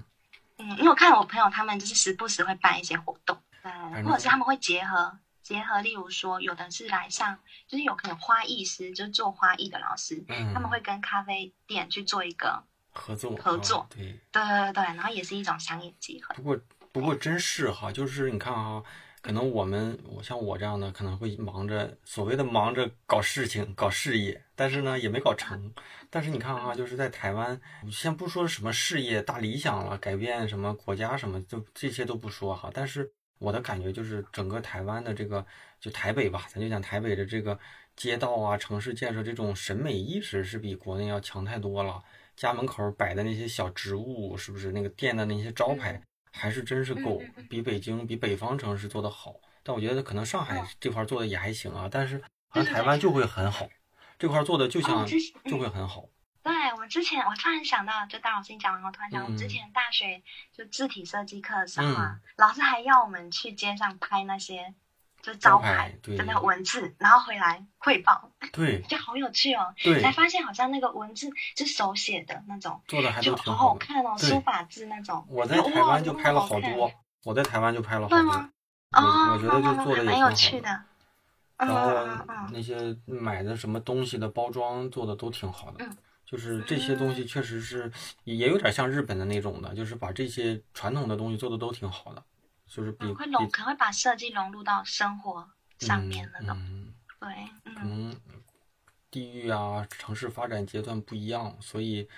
嗯嗯，因为我看我朋友他们就是时不时会办一些活动，对，或者是他们会结合结合，例如说有的是来上，就是有可能花艺师，就是做花艺的老师，嗯，他们会跟咖啡店去做一个，合作合作。对对对对，然后也是一种商业结合。不过不过真是哈，就是你看哈，可能我们我像我这样的可能会忙着所谓的忙着搞事情、搞事业，但是呢也没搞成。但是你看哈，就是在台湾，先不说什么事业大理想了，改变什么国家什么，就这些都不说哈。但是我的感觉就是，整个台湾的这个就台北吧，咱就讲台北的这个街道啊、城市建设这种审美意识是比国内要强太多了。家门口摆的那些小植物，是不是那个店的那些招牌，还是真是够比北京、比北方城市做的好。但我觉得可能上海这块做的也还行啊，但是好像台湾就会很好，这块做的就哦像就会很好。对我之前，我突然想到，就大老师你讲完，我突然想到，嗯我之前大学就字体设计课的时候啊，老师还要我们去街上拍那些就是招招牌的那个文字，然后回来汇报，对 就好有趣哦。对才，发现好像那个文字是手写的那种，做的还就都挺好。看哦，对书法字那种。我在台湾就拍了好多，我在台湾就拍了好多对吗。我哦，我觉得就做的蛮有挺好的。趣的。嗯然后那些买的什么东西的包装做的都挺好的，嗯就是这些东西确实是也有点像日本的那种的，就是把这些传统的东西做的都挺好的，就是比嗯，会融，可能会把设计融入到生活上面那种。嗯，对，可嗯能地域啊、城市发展阶段不一样，所以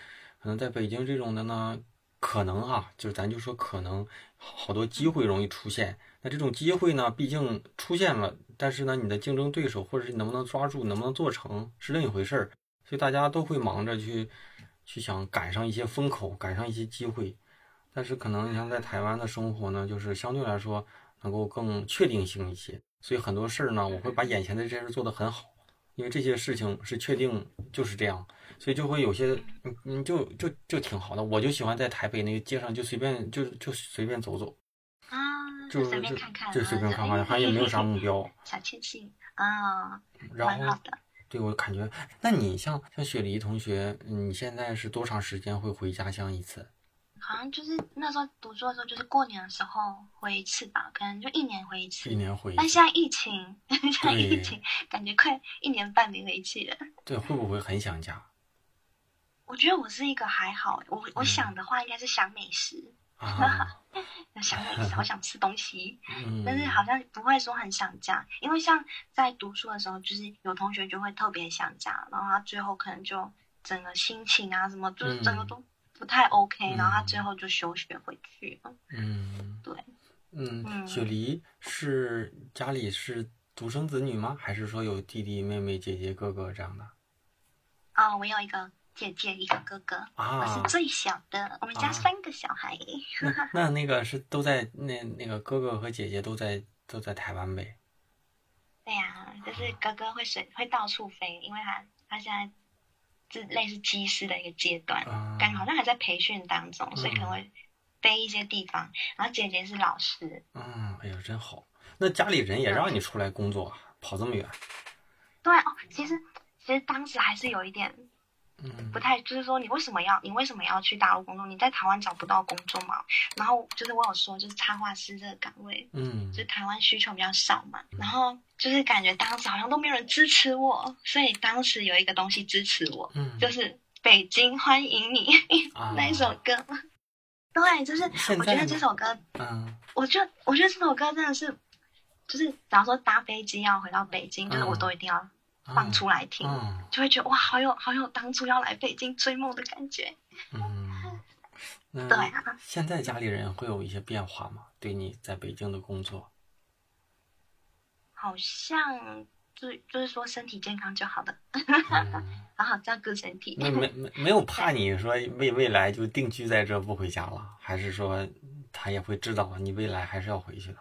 可能在北京这种的呢，可能啊，就是咱就说可能好多机会容易出现。那这种机会呢，毕竟出现了，但是呢，你的竞争对手或者是你能不能抓住、能不能做成是另一回事儿，所以大家都会忙着去去想赶上一些风口，赶上一些机会。但是可能你像在台湾的生活呢，就是相对来说能够更确定性一些，所以很多事儿呢，我会把眼前的这些事做得很好，因为这些事情是确定就是这样，所以就会有些嗯嗯就就就挺好的。我就喜欢在台北那个街上就随便就就随便走走，啊，就随便就看看，就随便看看，哎好像也没有啥目标。小确幸啊，然后。对我感觉，那你像像雪梨同学，你现在是多长时间会回家乡一次？好像就是那时候读书的时候，就是过年的时候回一次吧，可能就一年回一次一。年回一次但现？在疫情，现在疫情，感觉快一年半没回一次了。对，会不会很想家我觉得我是一个还好，我我嗯想的话应该是想美食，啊？想美食，我想吃东西，嗯，但是好像不会说很想家，因为像在读书的时候，就是有同学就会特别想家，然后他最后可能就整个心情啊什么，就是整个都不太 OK，、嗯然后他最后就休学回去了。嗯，对，嗯，嗯雪梨是家里是独生子女吗？还是说有弟弟妹妹、姐姐哥哥这样的？哦，我有一个姐姐，一个哥哥，啊，我是最小的，我们家啊三个小孩。那那那个是都在那那个哥哥和姐姐都在都在台湾呗？对呀、就是哥哥会随会到处飞，因为他他现在是类似机师的一个阶段，啊，感觉好像还在培训当中，所以可能会飞一些地方。然后姐姐是老师，嗯，哎呀，真好。那家里人也让你出来工作，跑这么远？对哦，其实其实当时还是有一点嗯不太，就是说你为什么要你为什么要去大陆工作？你在台湾找不到工作嘛？然后就是我有说，就是插画师这个岗位，嗯就是台湾需求比较少嘛，然后就是感觉当时好像都没有人支持我，所以当时有一个东西支持我，嗯，就是《北京欢迎你》啊 那一首歌。对，就是我觉得这首歌，嗯我觉得我觉得这首歌真的是，就是假如说搭飞机要回到北京，就是我嗯都一定要放出来听，嗯就会觉得哇，好有好有当初要来北京追梦的感觉。嗯，对啊现在家里人会有一些变化吗？对你在北京的工作？好像就就是说身体健康就好了，嗯，好好照顾身体。那没没没有怕你说未未来就定居在这不回家了，还是说他也会知道你未来还是要回去的？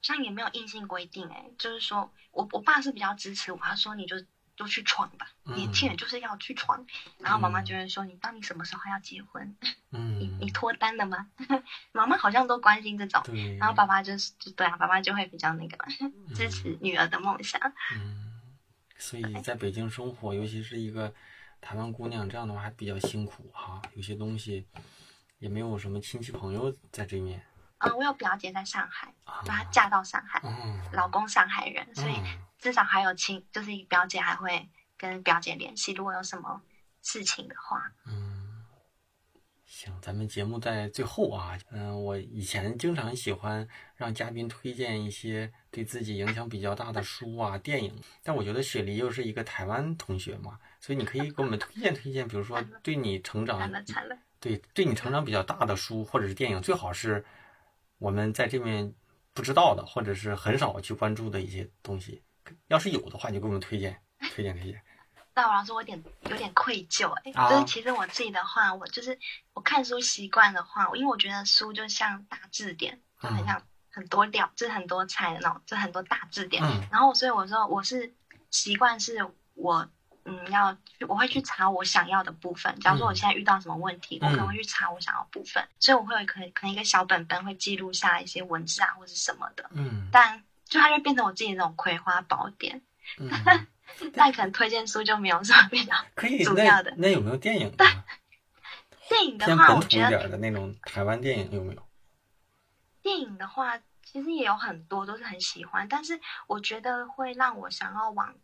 好像也没有硬性规定哎、就是说我我爸是比较支持我，他说你就就去闯吧，嗯年轻人就是要去闯。然后妈妈就会说你到底什么时候要结婚？你嗯你，脱单了吗？妈妈好像都关心这种。对。然后爸爸就是就对啊，爸爸就会比较那个支嗯持女儿的梦想。嗯，所以在北京生活，尤其是一个台湾姑娘，这样的话还比较辛苦哈、有些东西也没有什么亲戚朋友在这面嗯，我有表姐在上海，啊。就她嫁到上海，嗯，老公上海人，所以嗯。至少还有亲，就是表姐还会跟表姐联系，如果有什么事情的话。嗯，行，咱们节目在最后啊，嗯、我以前经常喜欢让嘉宾推荐一些对自己影响比较大的书啊、电影，但我觉得雪梨又是一个台湾同学嘛，所以你可以给我们推荐推荐，比如说 对你成长对对你成长比较大的书或者是电影，最好是我们在这面不知道的，或者是很少去关注的一些东西。要是有的话，你就给我们推荐推荐推荐。那我老师我有点有点愧疚哎、啊就是其实我自己的话，我就是我看书习惯的话，因为我觉得书就像大字典，就很像很多料，就是很多菜的那种，就很多大字典。嗯然后所以我说我是习惯是我嗯要我会去查我想要的部分。假如说我现在遇到什么问题，嗯我可能会去查我想要的部分，所以我会有可能可能一个小本本会记录下一些文字啊或者什么的，嗯但就它就变成我自己的那种葵花宝典。嗯，但可能推荐书就没有什么比较。可以。主要的那那有没有电影呢？电影的话，我觉得那种台湾电影有没有？电影的话，其实也有很多都是很喜欢，但是我觉得会让我想要往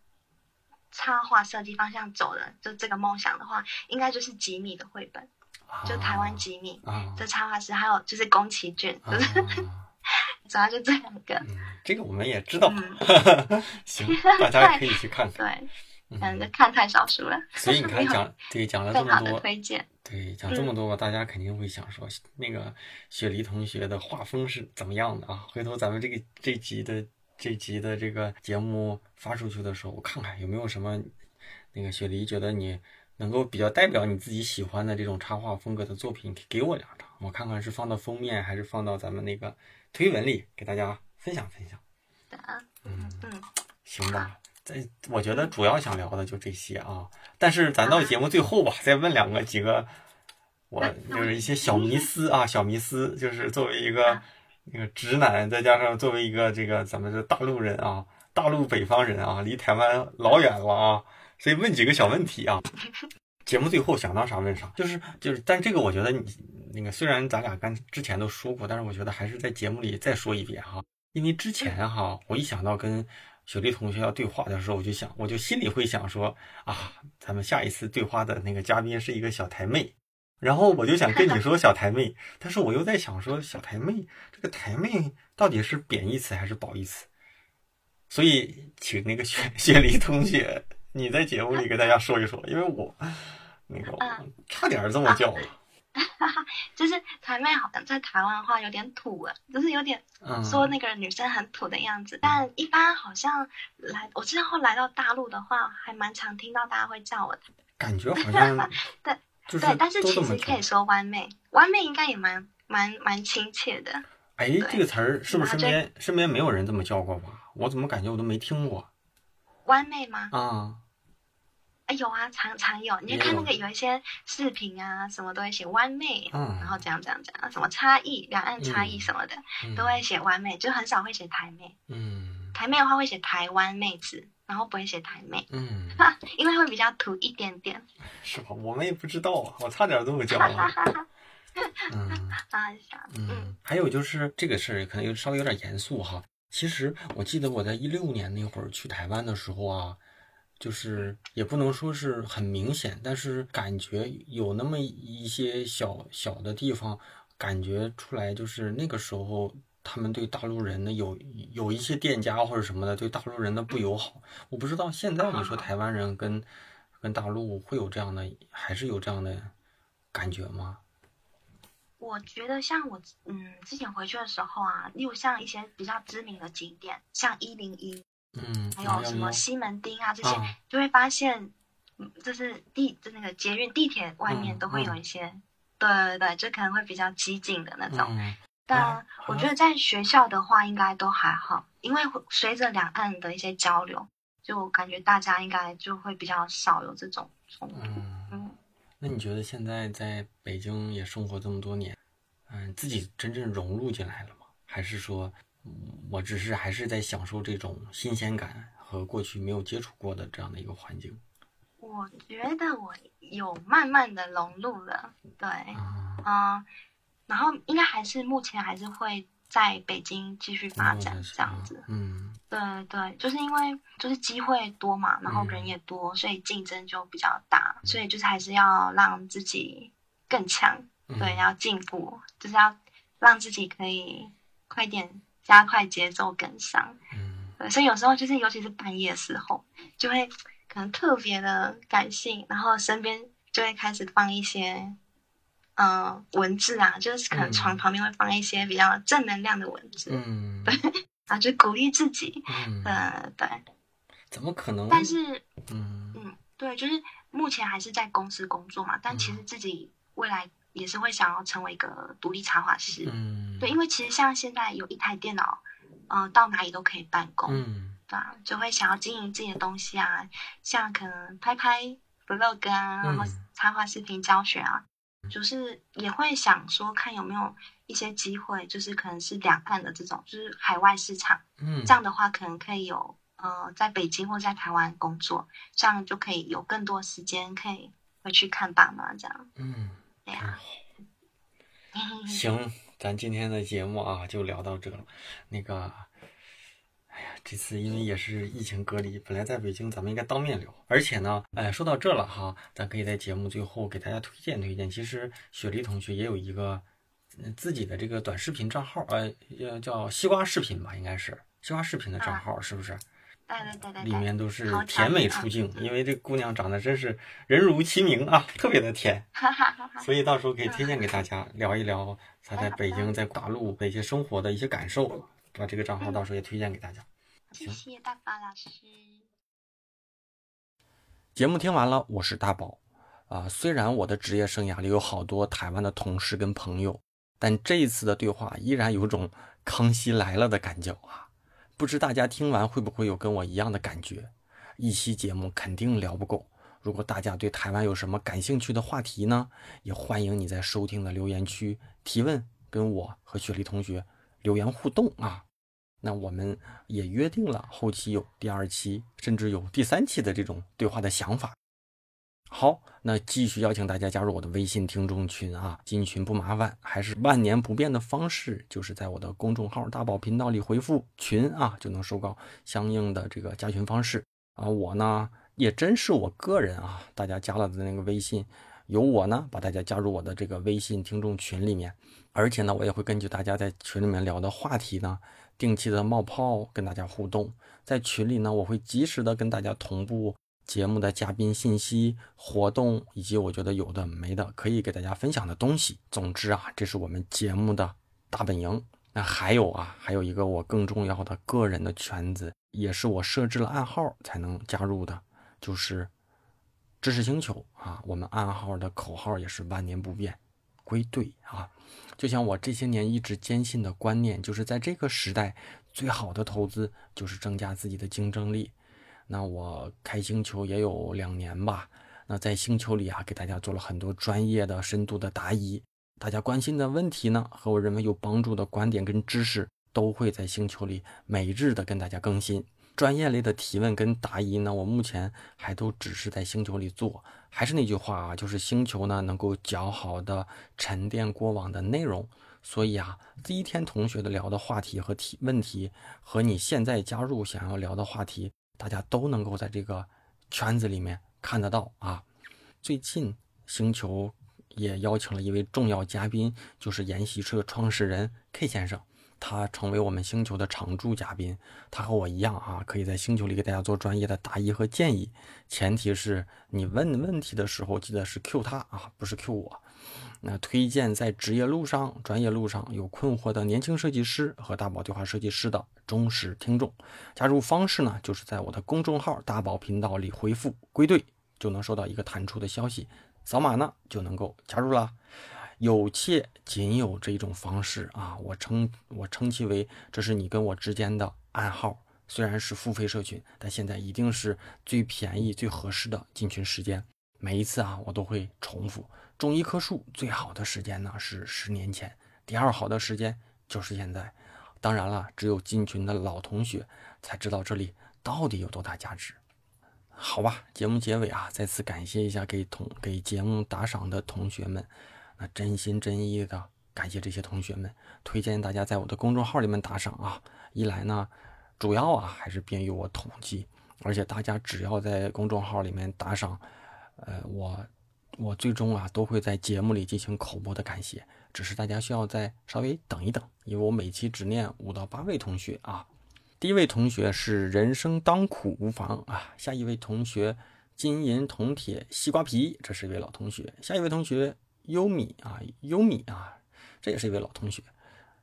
插画设计方向走的，就这个梦想的话，应该就是吉米的绘本，就台湾吉米。啊这插画师，还有就是宫崎骏，啊就是啊 主要就这两个。嗯，这个我们也知道。嗯，行，大家也可以去看看。对，嗯嗯，就看太少书了，所以你看讲对讲了这更好的么多，推荐。对，讲这么多吧，大家肯定会想说，那个雪梨同学的画风是怎么样的啊？回头咱们这个这集的这集的这个节目发出去的时候，我看看有没有什么那个雪梨觉得你能够比较代表你自己喜欢的这种插画风格的作品，给我两张，我看看是放到封面还是放到咱们那个推文里给大家分享分享。嗯，行吧。这我觉得主要想聊的就这些啊，但是咱到节目最后吧，再问两个几个，我就是一些小迷思啊，小迷思，就是作为一个那个直男，再加上作为一个这个咱们这大陆人啊，大陆北方人啊，离台湾老远了啊，所以问几个小问题啊。节目最后想到啥问啥，就是就是，但这个我觉得你那个虽然咱俩刚之前都说过，但是我觉得还是在节目里再说一遍哈，因为之前哈，我一想到跟雪莉同学要对话的时候，我就想，我就心里会想说啊，咱们下一次对话的那个嘉宾是一个小台妹，然后我就想跟你说小台妹，但是我又在想说小台妹这个台妹到底是贬义词还是褒义词？所以请那个雪雪梨同学你在节目里给大家说一说，因为我那个我差点这么叫了。就是台妹好像在台湾的话有点土啊，就是有点嗯，说那个女生很土的样子。但一般好像来我之后来到大陆的话，还蛮常听到大家会叫我的。感觉好像 对就是对，但是其实可以说弯妹，弯妹应该也蛮蛮蛮亲切的。哎，这个词儿是不是身边身边没有人这么叫过吧？我怎么感觉我都没听过弯妹吗？啊？哎，有啊，常常有。你就看那个有一些视频啊，什么都会写弯妹，嗯然后这样这样这样，什么差异、两岸差异嗯什么的，嗯都会写弯妹，就很少会写台妹。嗯台妹的话会写台湾妹子，然后不会写台妹，嗯，因为会比较土一点点。是吧？我们也不知道啊，我差点这么叫了。嗯嗯，还有就是这个事儿可能有稍微有点严肃哈。其实我记得我在一六年那会儿去台湾的时候啊，就是也不能说是很明显，但是感觉有那么一些小小的地方，感觉出来就是那个时候他们对大陆人的有有一些店家或者什么的对大陆人的不友好。我不知道现在你说台湾人跟跟大陆会有这样的，还是有这样的感觉吗？我觉得像我嗯之前回去的时候啊，例如像一些比较知名的景点，像一零一，嗯，还有什么西门町啊这些，啊就会发现，嗯，就是地就那个捷运地铁外面嗯都会有嗯一些，对对对，就可能会比较激进的那种。嗯但啊我觉得在学校的话，应该都还好，因为会随着两岸的一些交流，就感觉大家应该就会比较少有这种冲突。嗯，嗯，那你觉得现在在北京也生活这么多年，嗯，自己真正融入进来了吗？还是说，嗯我只是还是在享受这种新鲜感和过去没有接触过的这样的一个环境？我觉得我有慢慢的融入了，对，啊，嗯，然后应该还是目前还是会在北京继续发展这样子。嗯对对，就是因为就是机会多嘛，然后嗯人也多，所以竞争就比较大，所以就是还是要让自己更强，嗯对，要进步，就是要让自己可以快点加快节奏跟上。嗯对，所以有时候就是尤其是半夜的时候，就会可能特别的感性，然后身边就会开始放一些。嗯，文字啊，就是可能床嗯旁边会放一些比较正能量的文字，嗯对啊，就鼓励自己。嗯，呃，对，怎么可能？但是，嗯嗯，对，就是目前还是在公司工作嘛，但其实自己未来也是会想要成为一个独立插画师。嗯，对，因为其实像现在有一台电脑，嗯、到哪里都可以办公，嗯对啊，就会想要经营自己的东西啊，像可能拍拍 vlog 啊，然后嗯插画视频教学啊，就是也会想说看有没有一些机会，就是可能是两岸的这种，就是海外市场。嗯，这样的话，可能可以有呃，在北京或在台湾工作，这样就可以有更多时间可以回去看爸妈，这样。嗯，对呀。行，咱今天的节目啊就聊到这了。那个，哎呀，这次因为也是疫情隔离，本来在北京咱们应该当面聊，而且呢，哎，说到这了哈，咱可以在节目最后给大家推荐推荐。其实雪梨同学也有一个嗯自己的这个短视频账号，呃，呃叫西瓜视频吧，应该是西瓜视频的账号，是不是？对对对对里，面都是甜美出镜，因为这姑娘长得真是人如其名啊，特别的甜。哈哈哈哈。所以到时候可以推荐给大家聊一聊她在北京、在大陆的一些生活的一些感受，把这个账号到时候也推荐给大家。谢谢大宝老师。节目听完了，我是大宝。啊、虽然我的职业生涯里有好多台湾的同事跟朋友，但这一次的对话依然有种康熙来了的感觉啊！不知大家听完会不会有跟我一样的感觉？一期节目肯定聊不够。如果大家对台湾有什么感兴趣的话题呢，也欢迎你在收听的留言区提问，跟我和雪莉同学留言互动啊。那我们也约定了，后期有第二期，甚至有第三期的这种对话的想法。好，那继续邀请大家加入我的微信听众群啊！进群不麻烦，还是万年不变的方式，就是在我的公众号“大宝频道”里回复“群”啊，就能收到相应的这个加群方式啊。我呢也真是我个人啊，大家加了的那个微信，由我呢把大家加入我的这个微信听众群里面，而且呢，我也会根据大家在群里面聊的话题呢，定期的冒泡跟大家互动。在群里呢，我会及时的跟大家同步节目的嘉宾信息、活动，以及我觉得有的没的可以给大家分享的东西。总之啊，这是我们节目的大本营。那还有啊，还有一个我更重要的个人的圈子，也是我设置了暗号才能加入的，就是知识星球啊。我们暗号的口号也是万年不变，归队啊。就像我这些年一直坚信的观念，就是在这个时代，最好的投资就是增加自己的竞争力。那我开星球也有两年吧，那在星球里啊，给大家做了很多专业的、深度的答疑。大家关心的问题呢，和我认为有帮助的观点跟知识，都会在星球里每日的跟大家更新。专业类的提问跟答疑呢，我目前还都只是在星球里做。还是那句话啊，就是星球呢能够较好的沉淀过往的内容。所以啊，第一天同学的聊的话题和提问题，和你现在加入想要聊的话题，大家都能够在这个圈子里面看得到啊。最近星球。也邀请了一位重要嘉宾，就是研习社创始人 K 先生，他成为我们星球的常驻嘉宾。他和我一样啊，可以在星球里给大家做专业的答疑和建议。前提是你问问题的时候，记得是 Q 他啊，不是 Q 我。那推荐在职业路上、专业路上有困惑的年轻设计师和大宝对话设计师的忠实听众。加入方式呢，就是在我的公众号大宝频道里回复“归队”，就能收到一个弹出的消息。扫码呢就能够加入了，有且仅有这一种方式啊！我称我称其为这是你跟我之间的暗号。虽然是付费社群，但现在一定是最便宜、最合适的进群时间。每一次啊，我都会重复：种一棵树最好的时间呢是十年前，第二好的时间就是现在。当然了，只有进群的老同学才知道这里到底有多大价值。好吧，节目结尾啊，再次感谢一下给同给节目打赏的同学们，那真心真意的感谢这些同学们，推荐大家在我的公众号里面打赏啊。一来呢，主要啊还是便于我统计，而且大家只要在公众号里面打赏，呃，我我最终啊都会在节目里进行口播的感谢，只是大家需要再稍微等一等，因为我每期只念五到八位同学啊。第一位同学是人生当苦无妨啊，下一位同学金银铜铁西瓜皮，这是一位老同学。下一位同学优米啊，优米啊，这也是一位老同学。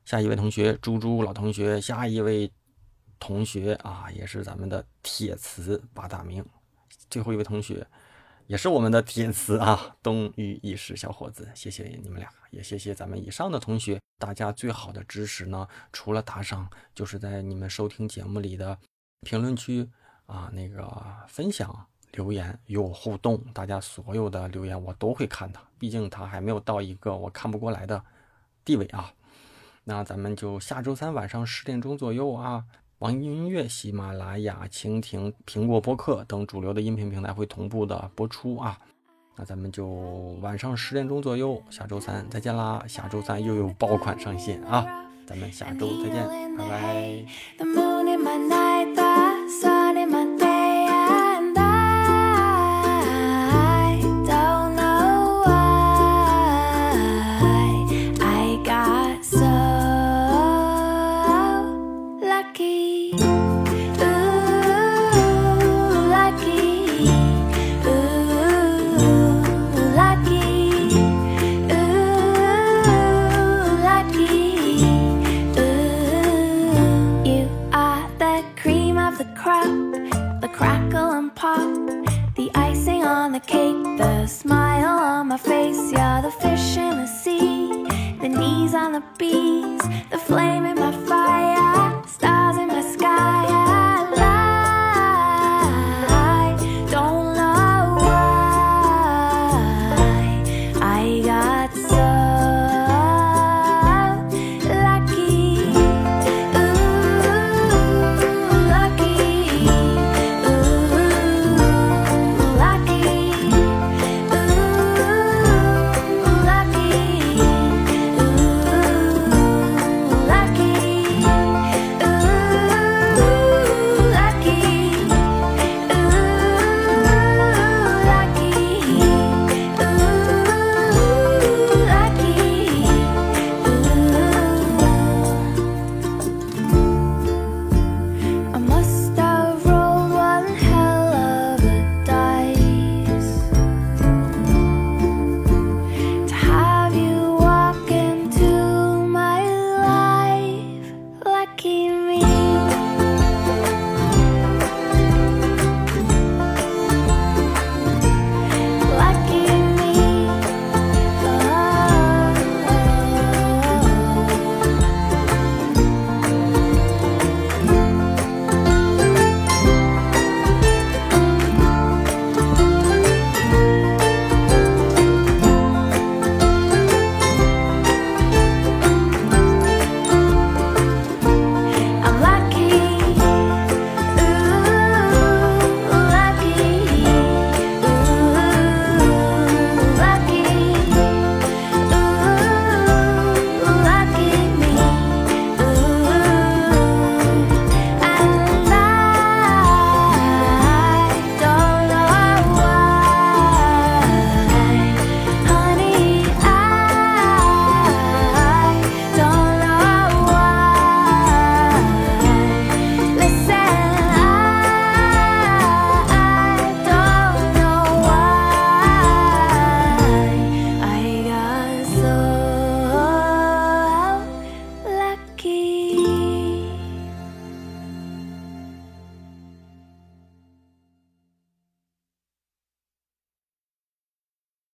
下一位同学猪猪老同学，下一位同学啊，也是咱们的铁瓷八大名。最后一位同学。也是我们的铁瓷啊，东隅一时小伙子，谢谢你们俩，也谢谢咱们以上的同学。大家最好的支持呢，除了打赏，就是在你们收听节目里的评论区啊，那个分享留言与我互动。大家所有的留言我都会看的，毕竟他还没有到一个我看不过来的地位啊。那咱们就下周三晚上十点钟左右啊。网易云音乐、喜马拉雅、蜻蜓、苹果播客等主流的音频平台会同步的播出啊。那咱们就晚上十点钟左右，下周三再见啦！下周三又有爆款上线啊，咱们下周再见，拜拜。on the cake, the smile on my face, yeah, the fish in the sea, the knees on the bees, the flame in my